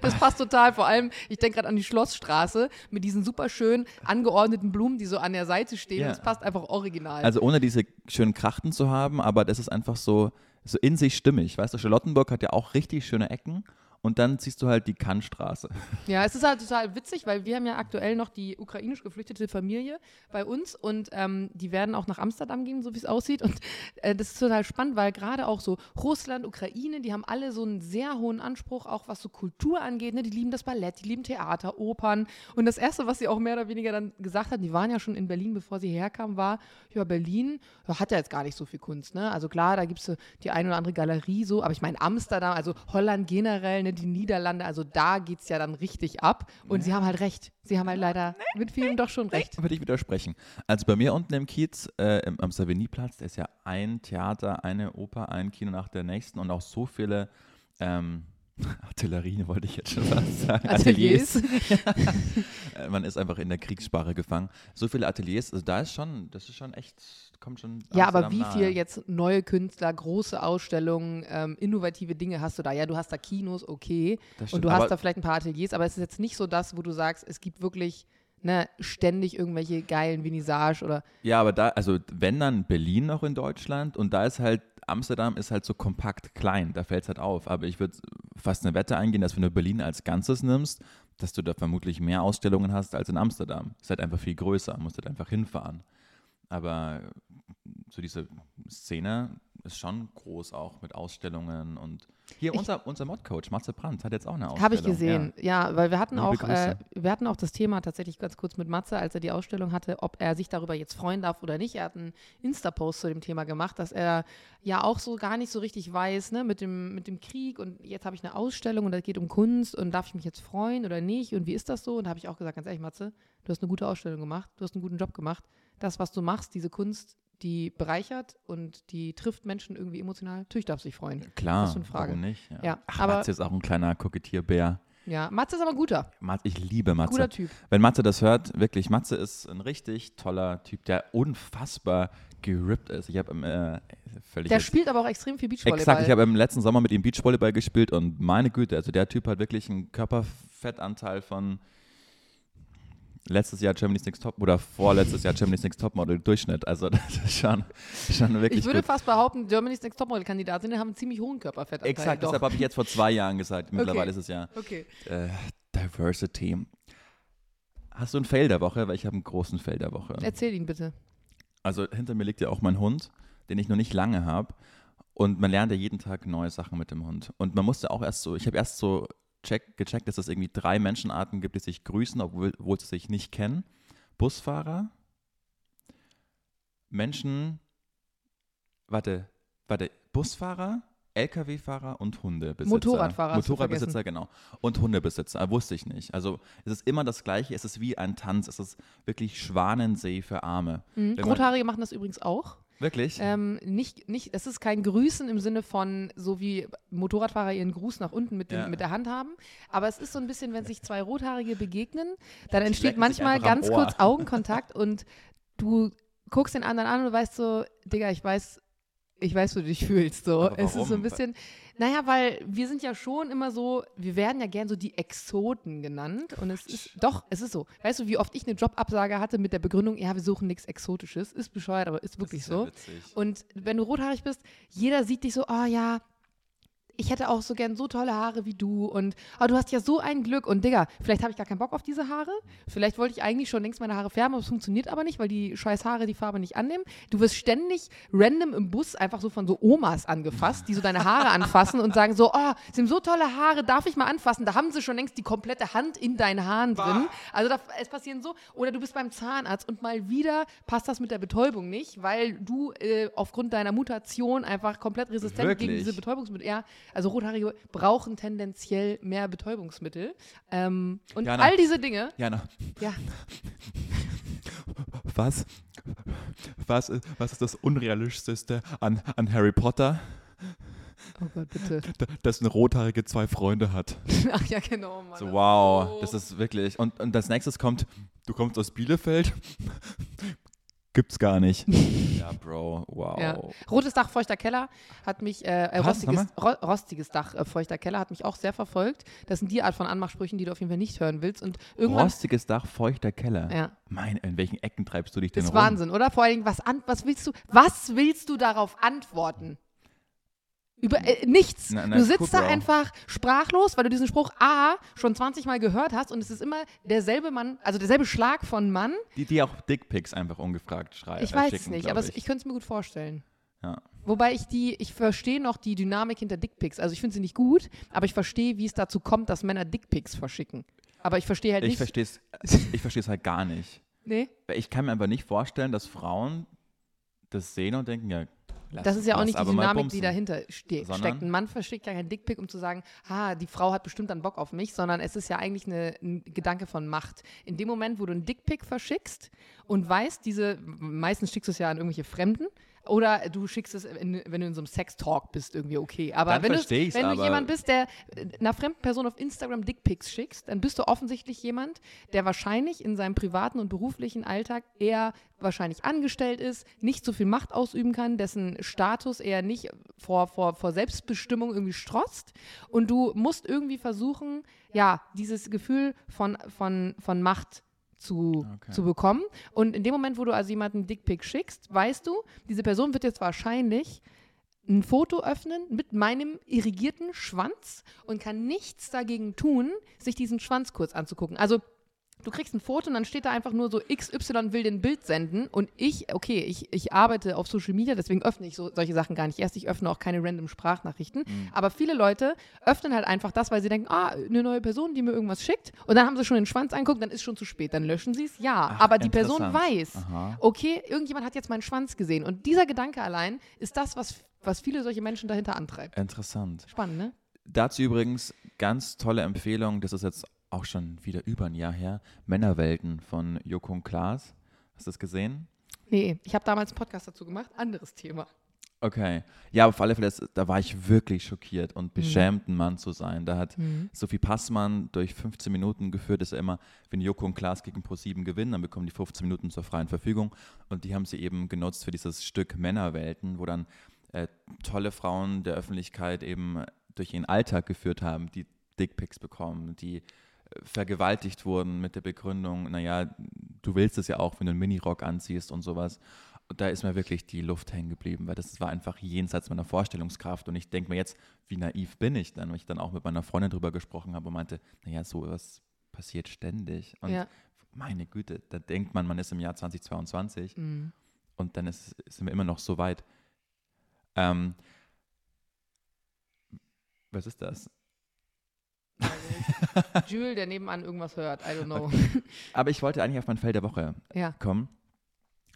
Das passt total. Vor allem, ich denke gerade an die Schlossstraße mit diesen super schön angeordneten Blumen, die so an der Seite stehen. Ja. Das passt einfach original. Also ohne diese schönen Krachten zu haben, aber das ist einfach so, so in sich stimmig. Weißt du, Charlottenburg hat ja auch richtig schöne Ecken und dann siehst du halt die Kannstraße. Ja, es ist halt total witzig, weil wir haben ja aktuell noch die ukrainisch geflüchtete Familie bei uns und ähm, die werden auch nach Amsterdam gehen, so wie es aussieht. Und äh, das ist total spannend, weil gerade auch so Russland, Ukraine, die haben alle so einen sehr hohen Anspruch, auch was so Kultur angeht. Ne? Die lieben das Ballett, die lieben Theater, Opern. Und das Erste, was sie auch mehr oder weniger dann gesagt hat, die waren ja schon in Berlin, bevor sie herkamen, war, ja, Berlin hat ja jetzt gar nicht so viel Kunst. Ne? Also klar, da gibt es die eine oder andere Galerie so, aber ich meine Amsterdam, also Holland generell, ne, die Niederlande, also da geht es ja dann richtig ab. Und sie haben halt recht. Sie haben halt leider mit vielem doch schon recht. Würde ich widersprechen. Also bei mir unten im Kiez, äh, im, am Savigny-Platz, da ist ja ein Theater, eine Oper, ein Kino nach der nächsten und auch so viele ähm, Artillerien, wollte ich jetzt schon fast sagen. Ateliers. Äh, Man ist einfach in der Kriegssprache gefangen. So viele Ateliers, also da ist schon, das ist schon echt, kommt schon. Ja, aber Amsterdam wie viel jetzt neue Künstler, große Ausstellungen, ähm, innovative Dinge hast du da? Ja, du hast da Kinos, okay. Und du hast da vielleicht ein paar Ateliers, aber es ist jetzt nicht so das, wo du sagst, es gibt wirklich ne, ständig irgendwelche geilen Vernissage oder Ja, aber da, also wenn dann Berlin noch in Deutschland und da ist halt, Amsterdam ist halt so kompakt klein, da fällt es halt auf. Aber ich würde fast eine Wette eingehen, dass wenn du Berlin als Ganzes nimmst, dass du da vermutlich mehr Ausstellungen hast als in Amsterdam. Ist halt einfach viel größer, musst halt einfach hinfahren. Aber so diese Szene ist schon groß auch mit Ausstellungen und hier Ich- unser, unser Mod-Coach, Matze Brandt, hat jetzt auch eine Ausstellung. Habe ich gesehen, ja. weil wir hatten auch, äh, wir hatten auch das Thema tatsächlich ganz kurz mit Matze, als er die Ausstellung hatte, ob er sich darüber jetzt freuen darf oder nicht. Er hat einen Insta-Post zu dem Thema gemacht, dass er ja auch so gar nicht so richtig weiß, ne, mit dem, mit dem Krieg und jetzt habe ich eine Ausstellung und es geht um Kunst und darf ich mich jetzt freuen oder nicht und wie ist das so? Und da habe ich auch gesagt, ganz ehrlich, Matze, du hast eine gute Ausstellung gemacht, du hast einen guten Job gemacht. Das, was du machst, diese Kunst, die bereichert und die trifft Menschen irgendwie emotional, natürlich darfst du dich freuen. Klar, Was für eine Frage. warum nicht? Ja, Ja, Ach, aber- Matze ist auch ein kleiner Kokettierbär. Ja, Matze ist aber ein guter, Matze, ich liebe Matze. guter Typ. Wenn Matze das hört, wirklich, Matze ist ein richtig toller Typ, der unfassbar gerippt ist. Ich habe äh, völlig. Der spielt aber auch extrem viel Beachvolleyball. Exakt, ich habe im letzten Sommer mit ihm Beachvolleyball gespielt und meine Güte, also der Typ hat wirklich einen Körperfettanteil von letztes Jahr Germany's Next Top oder vorletztes Jahr Germany's Next Topmodel Durchschnitt. Also das ist schon, schon wirklich ich würde gut. fast behaupten, Germany's Next Topmodel-Kandidaten haben einen ziemlich hohen Körperfettanteil. Exakt, doch. deshalb habe ich jetzt vor zwei Jahren gesagt. Mittlerweile Okay. ist es ja Okay. äh, Diversity. Hast du einen Fail der Woche? Weil ich habe einen großen Fail der Woche. Erzähl ihn bitte. Also hinter mir liegt ja auch mein Hund, den ich noch nicht lange habe. Und man lernt ja jeden Tag neue Sachen mit dem Hund. Und man musste auch erst so, ich habe erst so check, gecheckt, dass es irgendwie drei Menschenarten gibt, die sich grüßen, obwohl, obwohl sie sich nicht kennen. Busfahrer, Menschen, warte, warte, Busfahrer, LKW-Fahrer und Hundebesitzer. Motorradfahrer Motorradbesitzer, genau. Und Hundebesitzer, äh, wusste ich nicht. Also es ist immer das Gleiche, es ist wie ein Tanz, es ist wirklich Schwanensee für Arme. Mhm. Man- Rothaarige machen das übrigens auch. Wirklich? Ähm, nicht, nicht, es ist kein Grüßen im Sinne von, so wie Motorradfahrer ihren Gruß nach unten mit, dem, Ja. mit der Hand haben. Aber es ist so ein bisschen, wenn sich zwei Rothaarige begegnen, dann entsteht manchmal ganz kurz Augenkontakt und du guckst den anderen an und weißt so, Digga, ich weiß, ich weiß, wie du dich fühlst. So. Es ist so ein bisschen, naja, weil wir sind ja schon immer so, wir werden ja gern so die Exoten genannt. Und es ist, doch, es ist so. Weißt du, wie oft ich eine Jobabsage hatte mit der Begründung, ja, wir suchen nichts Exotisches. Ist bescheuert, aber ist wirklich so. Und wenn du rothaarig bist, jeder sieht dich so, ah ja, ich hätte auch so gern so tolle Haare wie du und aber du hast ja so ein Glück und Digga, vielleicht habe ich gar keinen Bock auf diese Haare. Vielleicht wollte ich eigentlich schon längst meine Haare färben, aber es funktioniert aber nicht, weil die scheiß Haare die Farbe nicht annehmen. Du wirst ständig random im Bus einfach so von so Omas angefasst, die so deine Haare anfassen und sagen so, oh, sie haben so tolle Haare, darf ich mal anfassen? Da haben sie schon längst die komplette Hand in deinen Haaren drin. Also da, es passieren so oder du bist beim Zahnarzt und mal wieder passt das mit der Betäubung nicht, weil du äh, aufgrund deiner Mutation einfach komplett resistent Wirklich? gegen diese Betäubungsmittel. Ja, also Rothaarige brauchen tendenziell mehr Betäubungsmittel. Ähm, und Jana. all diese Dinge, Jana, ja, was, was, ist, was ist das Unrealistischste an, an Harry Potter? oh Gott, bitte. Dass eine Rothaarige zwei Freunde hat. Ach ja, genau, Mann. So, wow, so- das ist wirklich. Und, und als nächstes kommt, du kommst aus Bielefeld? Gibt's gar nicht. ja, Bro, wow. Ja. Rotes Dach, feuchter Keller hat mich, äh, äh, Was? rostiges, ro rostiges Dach, äh, feuchter Keller hat mich auch sehr verfolgt. Das sind die Art von Anmachsprüchen, die du auf jeden Fall nicht hören willst. Und irgendwann, Rostiges Dach, feuchter Keller. ja, Mein, in welchen Ecken treibst du dich denn ist rum? Wahnsinn, oder? Vor allen Dingen, was, an, was willst du, was willst du darauf antworten? Über äh, nichts. Na, na, du cool, sitzt da Bro. einfach sprachlos, weil du diesen Spruch A schon 20 Mal gehört hast und es ist immer derselbe Mann, also derselbe Schlag von Mann. Die, die auch Dickpics einfach ungefragt schreiben. Ich weiß es nicht, aber es- ich könnte es mir gut vorstellen. Ja. Wobei ich die, ich verstehe noch die Dynamik hinter Dickpics. Also ich finde sie nicht gut, aber ich verstehe, wie es dazu kommt, dass Männer Dickpics verschicken. Aber ich verstehe halt Ich nicht. verstehe es ich halt gar nicht. nee, Ich kann mir einfach nicht vorstellen, dass Frauen das sehen und denken, ja, lass, das ist ja auch nicht die Dynamik, die dahinter ste Sondern? steckt. Ein Mann verschickt ja keinen Dickpic, um zu sagen, ha, die Frau hat bestimmt dann Bock auf mich, sondern es ist ja eigentlich eine, ein Gedanke von Macht. In dem Moment, wo du einen Dickpic verschickst und weißt, diese, meistens schickst du es ja an irgendwelche Fremden, oder du schickst es, in, wenn du in so einem Sex-Talk bist, irgendwie okay. Aber Dann wenn, du, wenn du aber- jemand bist, der äh, einer fremden Person auf Instagram Dickpics schickst, dann bist du offensichtlich jemand, der wahrscheinlich in seinem privaten und beruflichen Alltag eher wahrscheinlich angestellt ist, nicht so viel Macht ausüben kann, dessen Status eher nicht vor, vor, vor Selbstbestimmung irgendwie strotzt. Und du musst irgendwie versuchen, ja, dieses Gefühl von, von, von Macht zu, Okay. zu bekommen. Und in dem Moment, wo du also jemanden Dickpic schickst, weißt du, diese Person wird jetzt wahrscheinlich ein Foto öffnen mit meinem irrigierten Schwanz und kann nichts dagegen tun, sich diesen Schwanz kurz anzugucken. Also du kriegst ein Foto und dann steht da einfach nur so XY will den Bild senden und ich, okay, ich, ich arbeite auf Social Media, deswegen öffne ich so, solche Sachen gar nicht erst. Ich öffne auch keine random Sprachnachrichten. Aber viele Leute öffnen halt einfach das, weil sie denken, ah, eine neue Person, die mir irgendwas schickt und dann haben sie schon den Schwanz angeguckt, dann ist schon zu spät, dann löschen sie es, ja. Ach, Aber die Person weiß, Aha. okay, irgendjemand hat jetzt meinen Schwanz gesehen und dieser Gedanke allein ist das, was, was viele solche Menschen dahinter antreibt. Interessant. Spannend, ne? Dazu übrigens ganz tolle Empfehlung, das ist jetzt auch schon wieder über ein Jahr her, Männerwelten von Joko und Klaas. Hast du das gesehen? Nee, ich habe damals einen Podcast dazu gemacht, anderes Thema. Okay. Ja, auf alle Fälle, das- da war ich wirklich schockiert und beschämt, ein Mann zu sein. Da hat Sophie Passmann durch 15 Minuten geführt, ist ja immer, wenn Joko und Klaas gegen Pro7 gewinnen, dann bekommen die 15 Minuten zur freien Verfügung. Und die haben sie eben genutzt für dieses Stück Männerwelten, wo dann äh, tolle Frauen der Öffentlichkeit eben durch ihren Alltag geführt haben, die Dickpics bekommen, die vergewaltigt wurden mit der Begründung, naja, du willst es ja auch, wenn du einen Minirock anziehst und sowas. Und da ist mir wirklich die Luft hängen geblieben, weil das war einfach jenseits meiner Vorstellungskraft. Und ich denke mir jetzt, wie naiv bin ich dann, weil ich dann auch mit meiner Freundin drüber gesprochen habe und meinte, naja, so was passiert ständig. Und Ja. meine Güte, da denkt man, man ist im Jahr 2022 Mhm. und dann ist, sind wir immer noch so weit. Ähm, was ist das? Jules, der nebenan irgendwas hört, I don't know. Aber ich wollte eigentlich auf mein Feld der Woche Ja. kommen.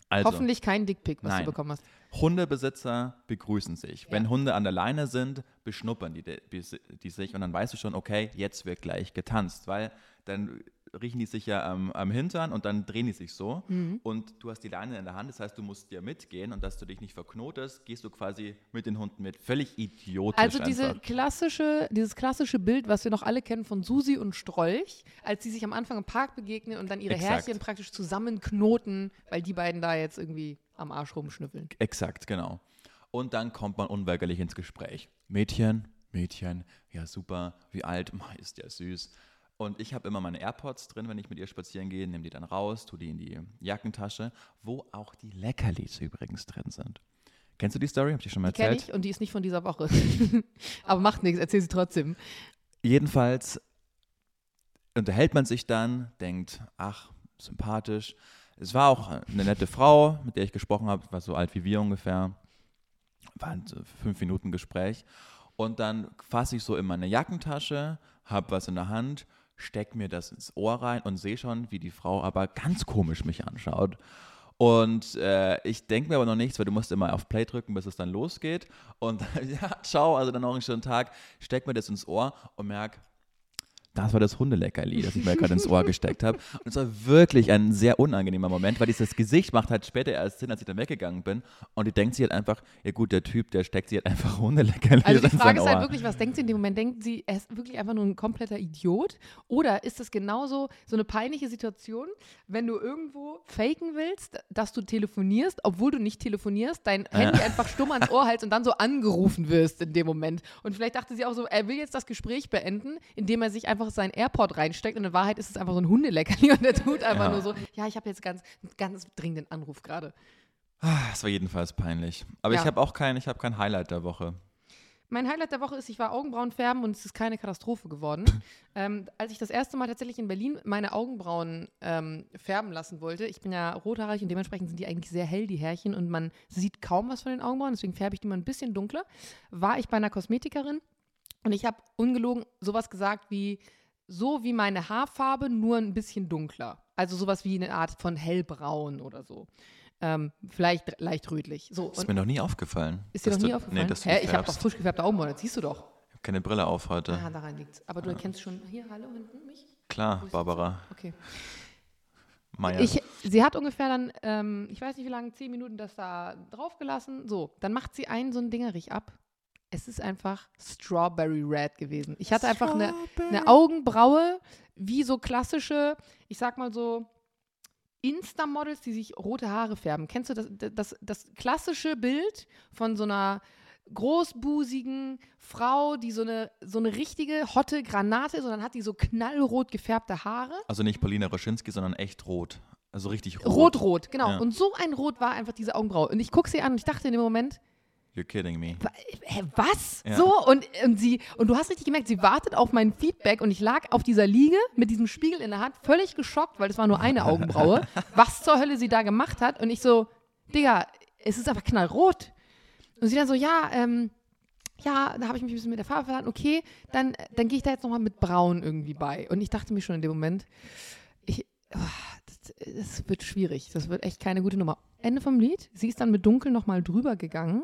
Also, Hoffentlich kein Dickpick, was Nein. du bekommen hast. Hundebesitzer begrüßen sich. Wenn Ja. Hunde an der Leine sind, beschnuppern die, die, die sich und dann weißt du schon, okay, jetzt wird gleich getanzt, weil dann riechen die sich ja am, am Hintern und dann drehen die sich so Mhm. und du hast die Leine in der Hand, das heißt, du musst dir mitgehen und dass du dich nicht verknotest, gehst du quasi mit den Hunden mit. Völlig idiotisch Also diese einfach. klassische, dieses klassische Bild, was wir noch alle kennen von Susi und Strolch, als sie sich am Anfang im Park begegnen und dann ihre Exakt. Härchen praktisch zusammenknoten, weil die beiden da jetzt irgendwie am Arsch rumschnüffeln. Exakt, genau. Und dann kommt man unweigerlich ins Gespräch. Mädchen, Mädchen, ja super, wie alt, Ma, ist der süß. Und ich habe immer meine AirPods drin, wenn ich mit ihr spazieren gehe, nehme die dann raus, tue die in die Jackentasche, wo auch die Leckerlis übrigens drin sind. Kennst du die Story? Hab ich dir schon mal Die erzählt? ich und die ist nicht von dieser Woche. aber macht nichts, erzähl sie trotzdem. Jedenfalls unterhält man sich dann, denkt, ach, sympathisch. Es war auch eine nette Frau, mit der ich gesprochen habe, war so alt wie wir ungefähr. War ein so fünf Minuten Gespräch. Und dann fasse ich so in meine Jackentasche, habe was in der Hand, steck mir das ins Ohr rein und sehe schon, wie die Frau aber ganz komisch mich anschaut. Und äh, ich denke mir aber noch nichts, weil du musst immer auf Play drücken, bis es dann losgeht. Und ja, ciao, also dann noch einen schönen Tag, steck mir das ins Ohr und merk, das war das Hundeleckerli, das ich mir gerade ins Ohr gesteckt habe. Und es war wirklich ein sehr unangenehmer Moment, weil dieses Gesicht macht halt später erst Sinn, als ich dann weggegangen bin. Und die denkt sich halt einfach, ja gut, der Typ, der steckt sich halt einfach Hundeleckerli Also die Frage ist halt wirklich, was denkt sie in dem Moment? Denkt sie, er ist wirklich einfach nur ein kompletter Idiot? Oder ist das genauso so eine peinliche Situation, wenn du irgendwo faken willst, dass du telefonierst, obwohl du nicht telefonierst, dein Handy einfach stumm ans Ohr hältst und dann so angerufen wirst in dem Moment? Und vielleicht dachte sie auch so, er will jetzt das Gespräch beenden, indem er sich einfach sein AirPod reinsteckt und in Wahrheit ist es einfach so ein Hundeleckerli und er tut einfach Ja. nur so, ja, ich habe jetzt ganz, ganz dringenden Anruf gerade. Das war jedenfalls peinlich. Aber Ja. ich habe auch kein, ich habe kein Highlight der Woche. Mein Highlight der Woche ist, ich war Augenbrauen färben und es ist keine Katastrophe geworden. ähm, als ich das erste Mal tatsächlich in Berlin meine Augenbrauen ähm, färben lassen wollte, ich bin ja rothaarig und dementsprechend sind die eigentlich sehr hell, die Härchen, und man sieht kaum was von den Augenbrauen, deswegen färbe ich die mal ein bisschen dunkler, war ich bei einer Kosmetikerin und ich habe ungelogen sowas gesagt wie, so wie meine Haarfarbe, nur ein bisschen dunkler. Also sowas wie eine Art von hellbraun oder so. Ähm, vielleicht leicht rötlich. So, Ist mir noch nie aufgefallen. ist dir noch nie du, aufgefallen? Nee, dass du Hä, ich habe doch frisch gefärbte Augenbrauen, das siehst du doch. Ich habe keine Brille auf heute. Ah, daran liegt's. Aber du erkennst schon. Hier, hallo hinten mich? Klar, Barbara? Okay. Meier. Ich, sie hat ungefähr dann, ähm, ich weiß nicht wie lange, zehn Minuten das da draufgelassen. So, dann macht sie einen so einen Dingerich ab. Es ist einfach Strawberry Red gewesen. Ich hatte einfach eine, eine Augenbraue, wie so klassische, ich sag mal so, Insta-Models, die sich rote Haare färben. Kennst du das, das, das klassische Bild von so einer großbusigen Frau, die so eine, so eine richtige hotte Granate ist und dann hat die so knallrot gefärbte Haare? Also nicht Paulina Roschinski, sondern echt rot. Also richtig rot. Rot-rot, genau. Ja. Und so ein Rot war einfach diese Augenbraue. Und ich gucke sie an und ich dachte in dem Moment, You're kidding me. hä, was? Ja. So, und, und sie, und du hast richtig gemerkt, sie wartet auf mein Feedback und ich lag auf dieser Liege mit diesem Spiegel in der Hand, völlig geschockt, weil das war nur eine Augenbraue, was zur Hölle sie da gemacht hat. Und ich so, Digga, es ist einfach knallrot. Und sie dann so, ja, ähm, ja, da habe ich mich ein bisschen mit der Farbe verraten, okay, dann, dann gehe ich da jetzt nochmal mit Braun irgendwie bei. Und ich dachte mir schon in dem Moment, ich, ah, das, das wird schwierig. Das wird echt keine gute Nummer. Ende vom Lied. Sie ist dann mit Dunkel nochmal drüber gegangen.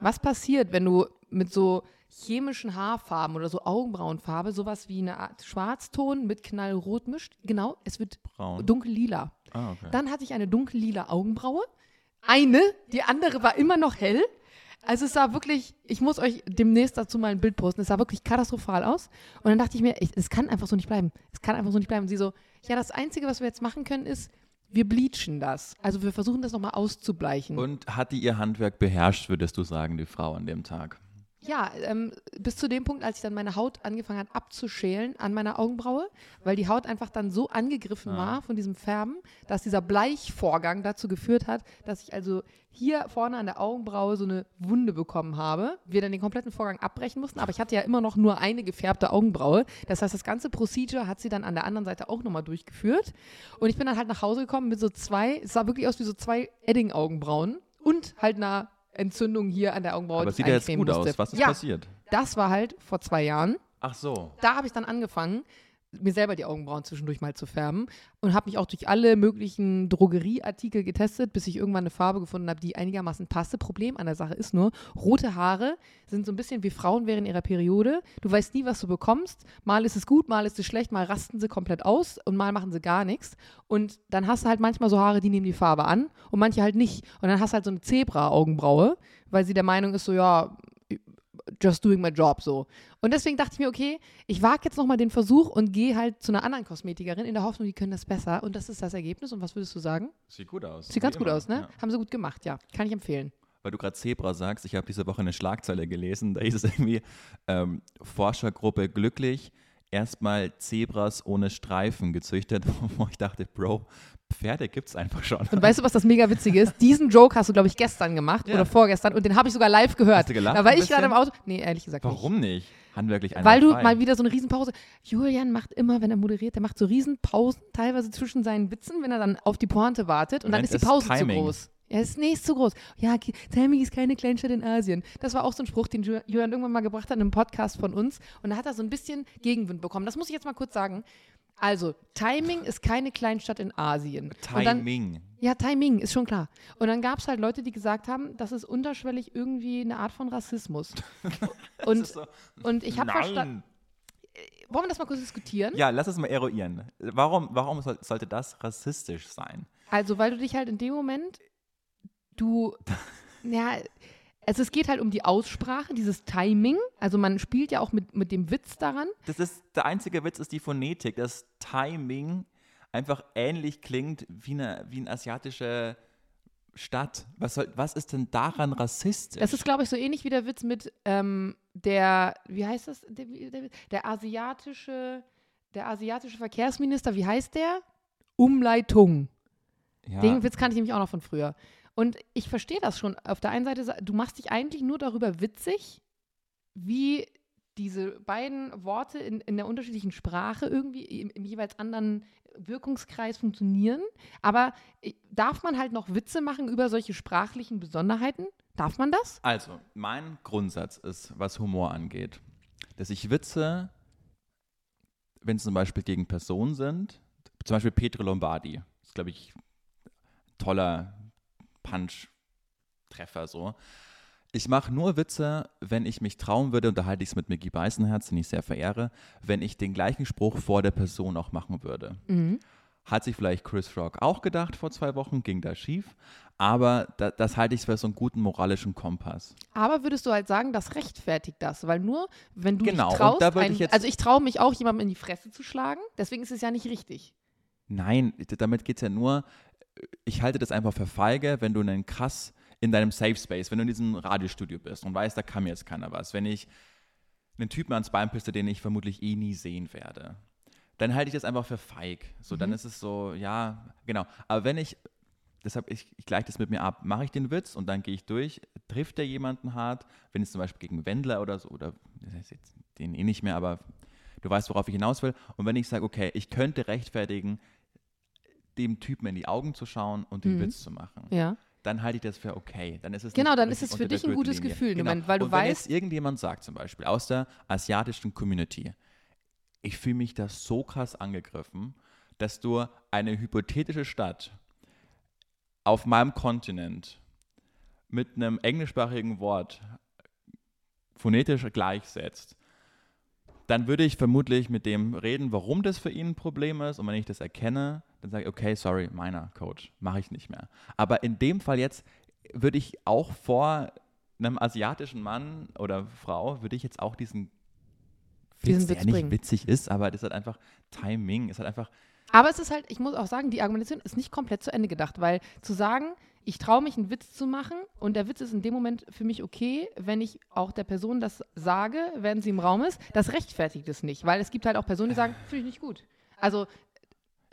Was passiert, wenn du mit so chemischen Haarfarben oder so Augenbrauenfarbe sowas wie eine Art Schwarzton mit Knallrot mischt? Genau, es wird Braun. dunkellila. Ah, okay. Dann hatte ich eine dunkellila Augenbraue. Eine, die andere war immer noch hell. Also es sah wirklich, ich muss euch demnächst dazu mal ein Bild posten, es sah wirklich katastrophal aus. Und dann dachte ich mir, es kann einfach so nicht bleiben. Es kann einfach so nicht bleiben. Und sie so, ja, das Einzige, was wir jetzt machen können, ist, wir bleachen das. Also wir versuchen das nochmal auszubleichen. Und hat die ihr Handwerk beherrscht, würdest du sagen, die Frau an dem Tag? Ja, ähm, bis zu dem Punkt, als ich dann meine Haut angefangen hat abzuschälen an meiner Augenbraue, weil die Haut einfach dann so angegriffen war von diesem Färben, dass dieser Bleichvorgang dazu geführt hat, dass ich also hier vorne an der Augenbraue so eine Wunde bekommen habe. Wir dann den kompletten Vorgang abbrechen mussten, aber ich hatte ja immer noch nur eine gefärbte Augenbraue. Das heißt, das ganze Procedure hat sie dann an der anderen Seite auch nochmal durchgeführt. Und ich bin dann halt nach Hause gekommen mit so zwei, es sah wirklich aus wie so zwei Edding-Augenbrauen und halt einer Entzündung hier an der Augenbraue. Aber sieht ja jetzt gut musste. aus. Was ist ja, passiert? das war halt vor zwei Jahren. Ach so. Da habe ich dann angefangen, mir selber die Augenbrauen zwischendurch mal zu färben und habe mich auch durch alle möglichen Drogerieartikel getestet, bis ich irgendwann eine Farbe gefunden habe, die einigermaßen passte. Problem an der Sache ist nur, rote Haare sind so ein bisschen wie Frauen während ihrer Periode. Du weißt nie, was du bekommst. Mal ist es gut, mal ist es schlecht, mal rasten sie komplett aus und mal machen sie gar nichts. Und dann hast du halt manchmal so Haare, die nehmen die Farbe an und manche halt nicht. Und dann hast du halt so eine Zebra-Augenbraue, weil sie der Meinung ist, so ja, just doing my job so. Und deswegen dachte ich mir, okay, ich wage jetzt nochmal den Versuch und gehe halt zu einer anderen Kosmetikerin in der Hoffnung, die können das besser. Und das ist das Ergebnis. Und was würdest du sagen? Sieht gut aus. Sieht ganz Wie gut immer. aus, ne? Ja. Haben sie gut gemacht, ja. Kann ich empfehlen. Weil du gerade Zebra sagst, ich habe diese Woche eine Schlagzeile gelesen, da hieß es irgendwie, ähm, Forschergruppe glücklich, erstmal Zebras ohne Streifen gezüchtet, wo ich dachte, Bro, Pferde gibt es einfach schon. Und weißt du, was das mega Witzige ist? Diesen Joke hast du, glaube ich, gestern gemacht Ja. oder vorgestern und den habe ich sogar live gehört. Hast du gelacht Da war ich gerade im? Auto. Nee, ehrlich gesagt nicht. Warum nicht? Handwerklich Weil du einwandfrei. mal wieder so eine Riesenpause. Julian macht immer, wenn er moderiert, der macht so Riesenpausen, teilweise zwischen seinen Witzen, wenn er dann auf die Pointe wartet und dann ist die ist Pause Timing. zu groß. Ja, ist nicht zu groß. Ja, Timing ist keine Kleinstadt in Asien. Das war auch so ein Spruch, den Ju- Julian irgendwann mal gebracht hat in einem Podcast von uns. Und da hat er so ein bisschen Gegenwind bekommen. Das muss ich jetzt mal kurz sagen. Also, Timing ist keine Kleinstadt in Asien. Dann, Timing. ja, Timing, ist schon klar. Und dann gab es halt Leute, die gesagt haben, das ist unterschwellig irgendwie eine Art von Rassismus. und, so- und ich habe verstanden. Wollen wir das mal kurz diskutieren? Ja, lass es mal eruieren. Warum, warum soll, sollte das rassistisch sein? Also, weil du dich halt in dem Moment, du, ja, also es geht halt um die Aussprache, dieses Timing. Also man spielt ja auch mit, mit dem Witz daran. Das ist, der einzige Witz ist die Phonetik, dass Timing einfach ähnlich klingt wie eine, wie eine asiatische Stadt. Was, soll, was ist denn daran rassistisch? Das ist, glaube ich, so ähnlich wie der Witz mit ähm, der, wie heißt das, der, der, der asiatische, der asiatische Verkehrsminister, wie heißt der? Umleitung. ja. Den Witz kannte ich nämlich auch noch von früher. Und ich verstehe das schon. Auf der einen Seite, du machst dich eigentlich nur darüber witzig, wie diese beiden Worte in, in der unterschiedlichen Sprache irgendwie im, im jeweils anderen Wirkungskreis funktionieren. Aber äh, darf man halt noch Witze machen über solche sprachlichen Besonderheiten? Darf man das? Also, mein Grundsatz ist, was Humor angeht, dass ich Witze, wenn es zum Beispiel gegen Personen sind, zum Beispiel Petro Lombardi, ist, glaube ich, ein toller Punch-Treffer so. Ich mache nur Witze, wenn ich mich trauen würde, und da halte ich es mit Mickey Beißenherz, den ich sehr verehre, wenn ich den gleichen Spruch vor der Person auch machen würde. Mhm. Hat sich vielleicht Chris Rock auch gedacht vor zwei Wochen, ging da schief. Aber da, das halte ich für so einen guten moralischen Kompass. Aber würdest du halt sagen, das rechtfertigt das? Weil nur, wenn du Genau, dich traust, ein, ich jetzt- also ich traue mich auch, jemandem in die Fresse zu schlagen, deswegen ist es ja nicht richtig. Nein, damit geht es ja nur, ich halte das einfach für feige, wenn du einen krass in deinem Safe Space, wenn du in diesem Radiostudio bist und weißt, da kann mir jetzt keiner was. Wenn ich einen Typen ans Bein piste, den ich vermutlich eh nie sehen werde, dann halte ich das einfach für feig. So, dann ist es so, ja, genau. Aber wenn ich, deshalb, ich, ich gleiche das mit mir ab, mache ich den Witz und dann gehe ich durch, trifft der jemanden hart, wenn es zum Beispiel gegen Wendler oder so, oder den eh nicht mehr, aber du weißt, worauf ich hinaus will. Und wenn ich sage, okay, ich könnte rechtfertigen, dem Typen in die Augen zu schauen und den Mhm. Witz zu machen, Ja. dann halte ich das für okay. Dann ist es Genau, dann ist es für dich ein gutes. Gefühl, Genau. Moment, weil du und wenn weißt- jetzt irgendjemand sagt zum Beispiel aus der asiatischen Community, ich fühle mich da so krass angegriffen, dass du eine hypothetische Stadt auf meinem Kontinent mit einem englischsprachigen Wort phonetisch gleichsetzt, dann würde ich vermutlich mit dem reden, warum das für ihn ein Problem ist. Und wenn ich das erkenne, dann sage ich, okay, sorry, meiner Coach, mache ich nicht mehr. Aber in dem Fall jetzt würde ich auch vor einem asiatischen Mann oder Frau, würde ich jetzt auch diesen Diesen Witz, Witz der bringen. nicht witzig ist, aber das ist halt einfach Timing, ist halt einfach, Aber es ist halt, ich muss auch sagen, die Argumentation ist nicht komplett zu Ende gedacht, weil zu sagen, ich traue mich, einen Witz zu machen und der Witz ist in dem Moment für mich okay, wenn ich auch der Person das sage, während sie im Raum ist, das rechtfertigt es nicht, weil es gibt halt auch Personen, die sagen, finde ich nicht gut. Also,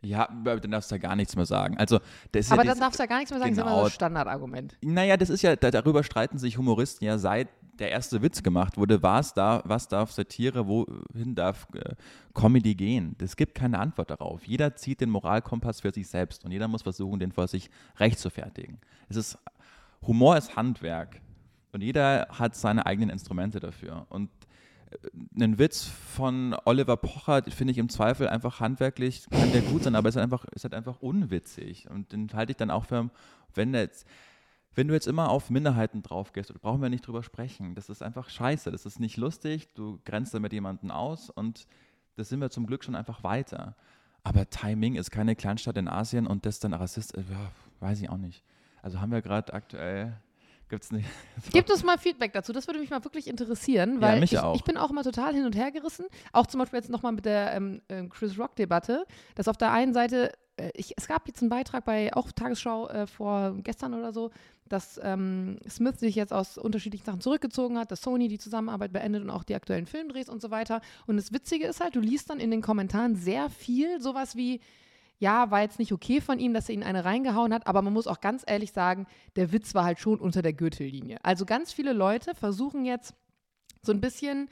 ja, dann darfst du ja gar nichts mehr sagen. Also, das aber ja dann das- darfst du ja gar nichts mehr sagen, das ist genau. immer das Standardargument. Naja, das ist ja, da, darüber streiten sich Humoristen ja seit der erste Witz gemacht wurde. Was, da, was darf Satire, wohin darf äh, Comedy gehen? Es gibt keine Antwort darauf. Jeder zieht den Moralkompass für sich selbst und jeder muss versuchen, den vor sich recht. Es ist, Humor ist Handwerk und jeder hat seine eigenen Instrumente dafür. Und äh, einen Witz von Oliver Pocher finde ich im Zweifel einfach handwerklich, kann der gut sein, aber ist halt einfach, ist halt einfach unwitzig. Und den halte ich dann auch für, wenn der jetzt, wenn du jetzt immer auf Minderheiten drauf gehst, brauchen wir nicht drüber sprechen. Das ist einfach scheiße. Das ist nicht lustig. Du grenzt damit jemanden aus und das sind wir zum Glück schon einfach weiter. Aber Timing ist keine Kleinstadt in Asien und das dann Rassist, äh, ja, weiß ich auch nicht. Also haben wir gerade aktuell, gibt es nicht. Gebt uns mal Feedback dazu, das würde mich mal wirklich interessieren, Ja, weil mich ich, auch. ich bin auch immer total hin und her gerissen. Auch zum Beispiel jetzt nochmal mit der ähm, ähm, Chris Rock-Debatte, dass auf der einen Seite, äh, ich, es gab jetzt einen Beitrag bei auch Tagesschau äh, vor gestern oder so, dass ähm, Smith sich jetzt aus unterschiedlichen Sachen zurückgezogen hat, dass Sony die Zusammenarbeit beendet und auch die aktuellen Filmdrehs und so weiter. Und das Witzige ist halt, du liest dann in den Kommentaren sehr viel sowas wie, ja, war jetzt nicht okay von ihm, dass er ihn eine reingehauen hat, aber man muss auch ganz ehrlich sagen, der Witz war halt schon unter der Gürtellinie. Also ganz viele Leute versuchen jetzt so ein bisschen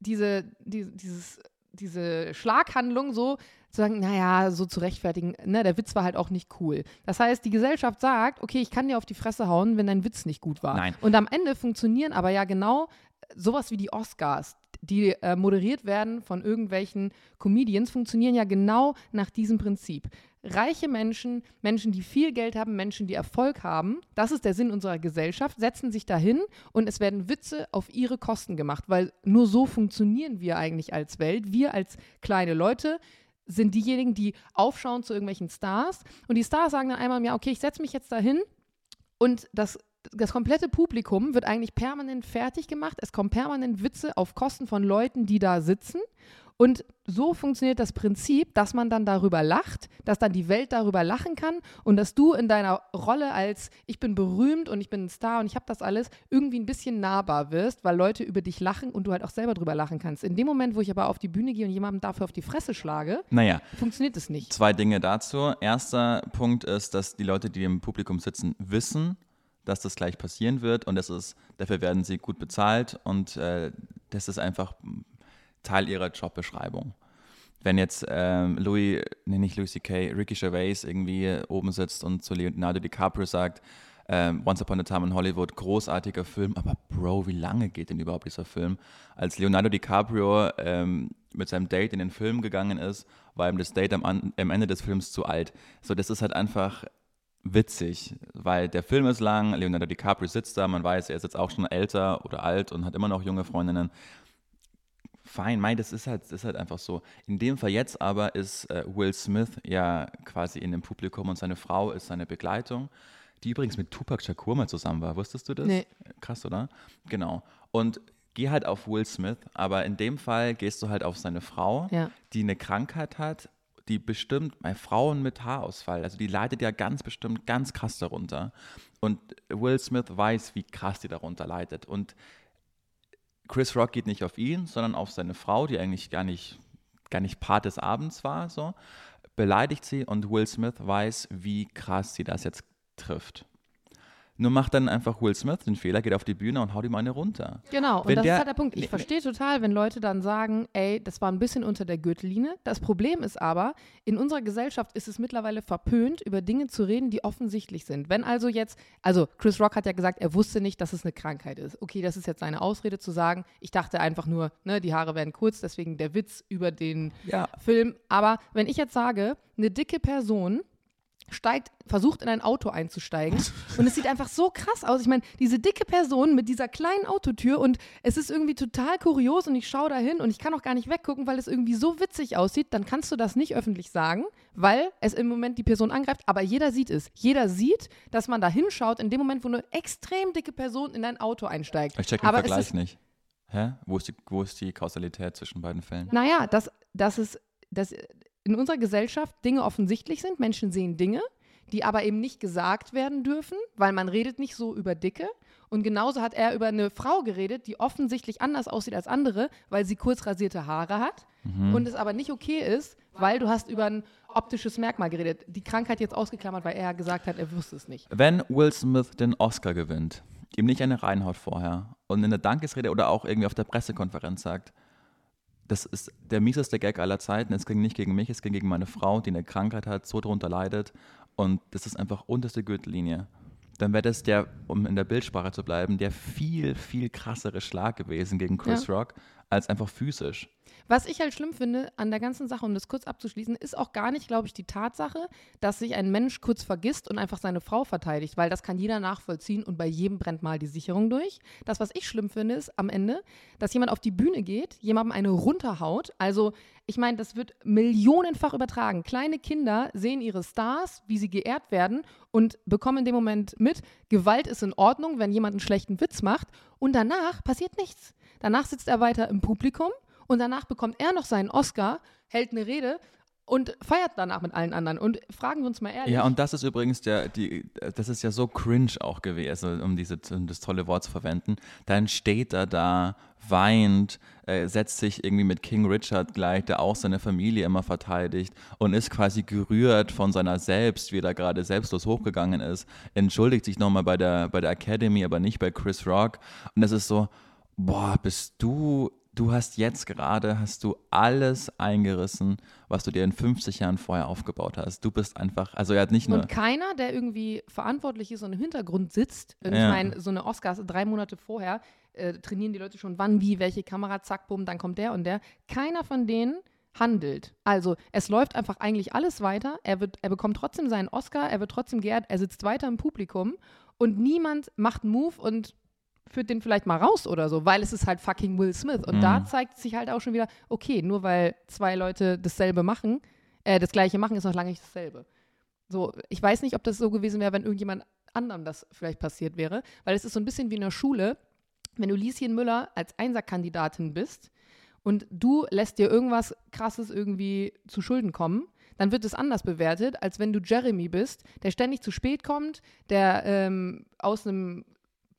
diese, die, dieses, diese Schlaghandlung so zu sagen, naja, so zu rechtfertigen, ne, der Witz war halt auch nicht cool. Das heißt, die Gesellschaft sagt, okay, ich kann dir auf die Fresse hauen, wenn dein Witz nicht gut war. Nein. Und am Ende funktionieren aber ja genau sowas wie die Oscars, die äh, moderiert werden von irgendwelchen Comedians, funktionieren ja genau nach diesem Prinzip. Reiche Menschen, Menschen, die viel Geld haben, Menschen, die Erfolg haben, das ist der Sinn unserer Gesellschaft, setzen sich dahin und es werden Witze auf ihre Kosten gemacht, weil nur so funktionieren wir eigentlich als Welt. Wir als kleine Leute sind diejenigen, die aufschauen zu irgendwelchen Stars und die Stars sagen dann einmal ja, okay, ich setze mich jetzt dahin und das das komplette Publikum wird eigentlich permanent fertig gemacht. Es kommen permanent Witze auf Kosten von Leuten, die da sitzen. Und so funktioniert das Prinzip, dass man dann darüber lacht, dass dann die Welt darüber lachen kann und dass du in deiner Rolle als ich bin berühmt und ich bin ein Star und ich habe das alles irgendwie ein bisschen nahbar wirst, weil Leute über dich lachen und du halt auch selber drüber lachen kannst. In dem Moment, wo ich aber auf die Bühne gehe und jemandem dafür auf die Fresse schlage, Naja, funktioniert es nicht. zwei Dinge dazu. Erster Punkt ist, dass die Leute, die im Publikum sitzen, wissen, dass das gleich passieren wird und das ist, dafür werden sie gut bezahlt und äh, das ist einfach Teil ihrer Jobbeschreibung. Wenn jetzt ähm, Louis, nee, nicht Louis C.K., Ricky Gervais irgendwie oben sitzt und zu Leonardo DiCaprio sagt, ähm, Once Upon a Time in Hollywood, großartiger Film, aber Bro, wie lange geht denn überhaupt dieser Film? Als Leonardo DiCaprio ähm, mit seinem Date in den Film gegangen ist, war ihm das Date am, am Ende des Films zu alt. So, das ist halt einfach witzig, weil der Film ist lang, Leonardo DiCaprio sitzt da, man weiß, er ist jetzt auch schon älter oder alt und hat immer noch junge Freundinnen. Fein, mei, das ist halt, das ist halt einfach so. In dem Fall jetzt aber ist äh, Will Smith ja quasi in dem Publikum und seine Frau ist seine Begleitung, die übrigens mit Tupac Shakur mal zusammen war. Wusstest du das? Nee. Krass, oder? Genau. Und geh halt auf Will Smith, aber in dem Fall gehst du halt auf seine Frau, Ja. die eine Krankheit hat, die bestimmt bei Frauen mit Haarausfall, also die leidet ja ganz bestimmt ganz krass darunter. Und Will Smith weiß, wie krass die darunter leidet. Und Chris Rock geht nicht auf ihn, sondern auf seine Frau, die eigentlich gar nicht, gar nicht Part des Abends war, so, beleidigt sie und Will Smith weiß, wie krass sie das jetzt trifft. Nur macht dann einfach Will Smith den Fehler, geht auf die Bühne und haut ihm eine runter. Genau, und Wenn das der- ist halt der Punkt. Ich Nee, verstehe total, wenn Leute dann sagen, ey, das war ein bisschen unter der Gürtellinie. Das Problem ist aber, in unserer Gesellschaft ist es mittlerweile verpönt, über Dinge zu reden, die offensichtlich sind. Wenn also jetzt, also Chris Rock hat ja gesagt, er wusste nicht, dass es eine Krankheit ist. Okay, das ist jetzt seine Ausrede zu sagen, ich dachte einfach nur, ne, die Haare werden kurz, deswegen der Witz über den Ja. Film. Aber wenn ich jetzt sage, eine dicke Person steigt, versucht in ein Auto einzusteigen und es sieht einfach so krass aus. Ich meine, diese dicke Person mit dieser kleinen Autotür und es ist irgendwie total kurios und ich schaue da hin und ich kann auch gar nicht weggucken, weil es irgendwie so witzig aussieht, dann kannst du das nicht öffentlich sagen, weil es im Moment die Person angreift, aber jeder sieht es. Jeder sieht, dass man da hinschaut in dem Moment, wo eine extrem dicke Person in ein Auto einsteigt. Ich check den aber Vergleich ist, nicht. Hä? Wo ist, die, wo ist die Kausalität zwischen beiden Fällen? Naja, dass, dass es dass in unserer Gesellschaft Dinge offensichtlich sind. Menschen sehen Dinge, die aber eben nicht gesagt werden dürfen, weil man redet nicht so über Dicke. Und genauso hat er über eine Frau geredet, die offensichtlich anders aussieht als andere, weil sie kurz rasierte Haare hat und es aber nicht okay ist, weil du hast über ein optisches Merkmal geredet. Die Krankheit jetzt ausgeklammert, weil er gesagt hat, er wusste es nicht. Wenn Will Smith den Oscar gewinnt, ihm nicht eine reinhaut vorher und in der Dankesrede oder auch irgendwie auf der Pressekonferenz sagt, das ist der mieseste Gag aller Zeiten, es ging nicht gegen mich, es ging gegen meine Frau, die eine Krankheit hat, so drunter leidet. Und das ist einfach unterste Gürtellinie. Dann wäre das der, um in der Bildsprache zu bleiben, der viel, viel krassere Schlag gewesen gegen Chris Rock, als einfach physisch. Was ich halt schlimm finde an der ganzen Sache, um das kurz abzuschließen, ist auch gar nicht, glaube ich, die Tatsache, dass sich ein Mensch kurz vergisst und einfach seine Frau verteidigt, weil das kann jeder nachvollziehen und bei jedem brennt mal die Sicherung durch. Das, was ich schlimm finde, ist am Ende, dass jemand auf die Bühne geht, jemandem eine runterhaut. Also, ich meine, das wird millionenfach übertragen. Kleine Kinder sehen ihre Stars, wie sie geehrt werden und bekommen in dem Moment mit, Gewalt ist in Ordnung, wenn jemand einen schlechten Witz macht und danach passiert nichts. Danach sitzt er weiter im Publikum und danach bekommt er noch seinen Oscar, hält eine Rede und feiert danach mit allen anderen. Und fragen wir uns mal ehrlich. Ja, und das ist übrigens der, die, das ist ja so cringe auch gewesen, um, diese, um das tolle Wort zu verwenden. Dann steht er da, weint, äh, setzt sich irgendwie mit King Richard gleich, der auch seine Familie immer verteidigt und ist quasi gerührt von seiner selbst, wie er da gerade selbstlos hochgegangen ist, entschuldigt sich nochmal bei der, bei der Academy, aber nicht bei Chris Rock. Und das ist so, boah, bist du du hast jetzt gerade, hast du alles eingerissen, was du dir in 50 Jahren vorher aufgebaut hast. Du bist einfach, also er hat nicht nur... Und keiner, der irgendwie verantwortlich ist und im Hintergrund sitzt, und ja. ich meine, so eine Oscars drei Monate vorher, äh, trainieren die Leute schon wann, wie, welche Kamera, zack, bumm, dann kommt der und der. Keiner von denen handelt. Also es läuft einfach eigentlich alles weiter. Er, wird, er bekommt trotzdem seinen Oscar, er wird trotzdem geehrt, er sitzt weiter im Publikum und niemand macht einen Move und führt den vielleicht mal raus oder so, weil es ist halt fucking Will Smith. Und mhm. da zeigt sich halt auch schon wieder, okay, nur weil zwei Leute dasselbe machen, äh, das gleiche machen, ist noch lange nicht dasselbe. So, ich weiß nicht, ob das so gewesen wäre, wenn irgendjemand anderem das vielleicht passiert wäre, weil es ist so ein bisschen wie in der Schule, wenn du Lieschen Müller als Einserkandidatin bist und du lässt dir irgendwas Krasses irgendwie zu Schulden kommen, dann wird es anders bewertet, als wenn du Jeremy bist, der ständig zu spät kommt, der ähm, aus einem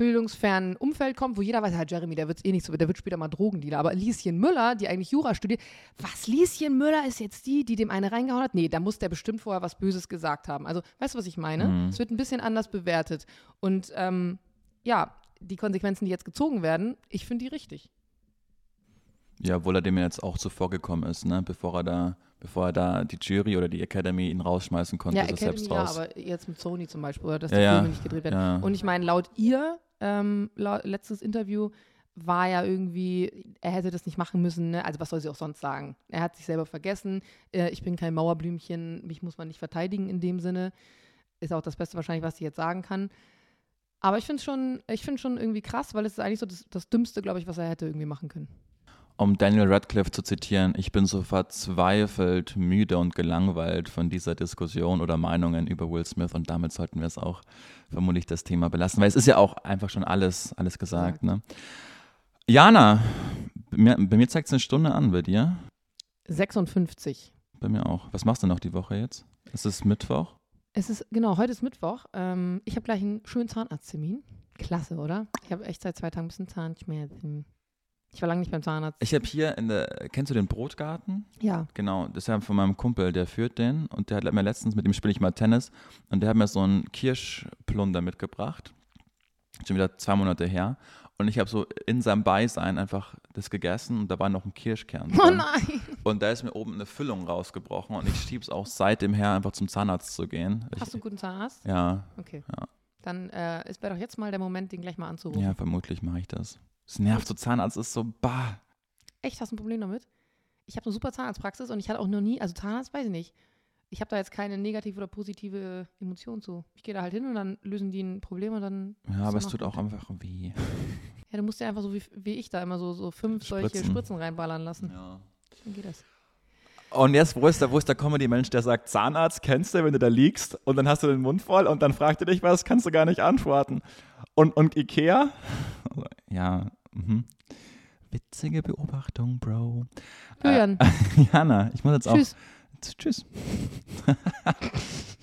bildungsfernen Umfeld kommt, wo jeder weiß, ja, Jeremy, der wird eh nicht so, der wird später mal Drogendealer. Aber Lieschen Müller, die eigentlich Jura studiert, was, Lieschen Müller ist jetzt die, die dem eine reingehauen hat? Nee, da muss der bestimmt vorher was Böses gesagt haben. Also, weißt du, was ich meine? Mhm. Es wird ein bisschen anders bewertet. Und ähm, ja, die Konsequenzen, die jetzt gezogen werden, ich finde die richtig. Ja, obwohl er dem jetzt auch zuvor gekommen ist, ne? bevor er da bevor er da die Jury oder die Academy ihn rausschmeißen konnte, ja, Academy, selbst raus. Ja, aber jetzt mit Sony zum Beispiel, oder dass die ja, Filme nicht gedreht werden. Ja. Und ich meine, laut ihr ähm, letztes Interview war ja irgendwie, er hätte das nicht machen müssen. Ne? Also was soll sie auch sonst sagen? Er hat sich selber vergessen. Äh, ich bin kein Mauerblümchen, mich muss man nicht verteidigen in dem Sinne. Ist auch das Beste wahrscheinlich, was sie jetzt sagen kann. Aber ich finde es schon, schon irgendwie krass, weil es ist eigentlich so das, das Dümmste, glaube ich, was er hätte irgendwie machen können. Um Daniel Radcliffe zu zitieren, ich bin so verzweifelt, müde und gelangweilt von dieser Diskussion oder Meinungen über Will Smith und damit sollten wir es auch vermutlich das Thema belassen, weil es ist ja auch einfach schon alles, alles gesagt. Ne? Jana, bei mir, bei mir zeigt es eine Stunde an, bei dir? 56. Bei mir auch. Was machst du noch die Woche jetzt? Ist es Mittwoch? Es ist, genau, heute ist Mittwoch. Ähm, ich habe gleich einen schönen Zahnarzttermin. Klasse, oder? Ich habe echt seit zwei Tagen ein bisschen Zahnschmerzen. Ich war lange nicht beim Zahnarzt. Ich habe hier in der, kennst du den Brotgarten? Ja. Genau, das ist ja von meinem Kumpel, der führt den und der hat mir letztens, mit dem spiele ich mal Tennis und der hat mir so einen Kirschplunder mitgebracht. Schon wieder zwei Monate her. Und ich habe so in seinem Beisein einfach das gegessen und da war noch ein Kirschkern. Oh drin. Oh nein! Und da ist mir oben eine Füllung rausgebrochen und ich schiebe es auch seitdem her, einfach zum Zahnarzt zu gehen. Hast ich, du einen guten Zahnarzt? Ja. Okay. Ja. Dann äh, ist wäre doch jetzt mal der Moment, den gleich mal anzurufen. Ja, vermutlich mache ich das. Das nervt so Zahnarzt ist so, bah. Echt, hast du ein Problem damit? Ich habe eine super Zahnarztpraxis und ich hatte auch noch nie, also Zahnarzt weiß ich nicht. Ich habe da jetzt keine negative oder positive Emotion zu. Ich gehe da halt hin und dann lösen die ein Problem und dann. Ja, aber es tut auch einfach weh. Ja, du musst ja einfach so wie, wie ich da immer so, so fünf Spritzen. solche Spritzen reinballern lassen. Ja. Dann geht das. Und jetzt, wo ist der, wo ist der Comedy-Mensch, der sagt, Zahnarzt kennst du, wenn du da liegst und dann hast du den Mund voll und dann fragt er dich was, kannst du gar nicht antworten. Und, und Ikea? Ja, Mhm. Witzige Beobachtung, Bro. Julian. Äh, Jana, ich muss jetzt Tschüss. auch. Tschüss.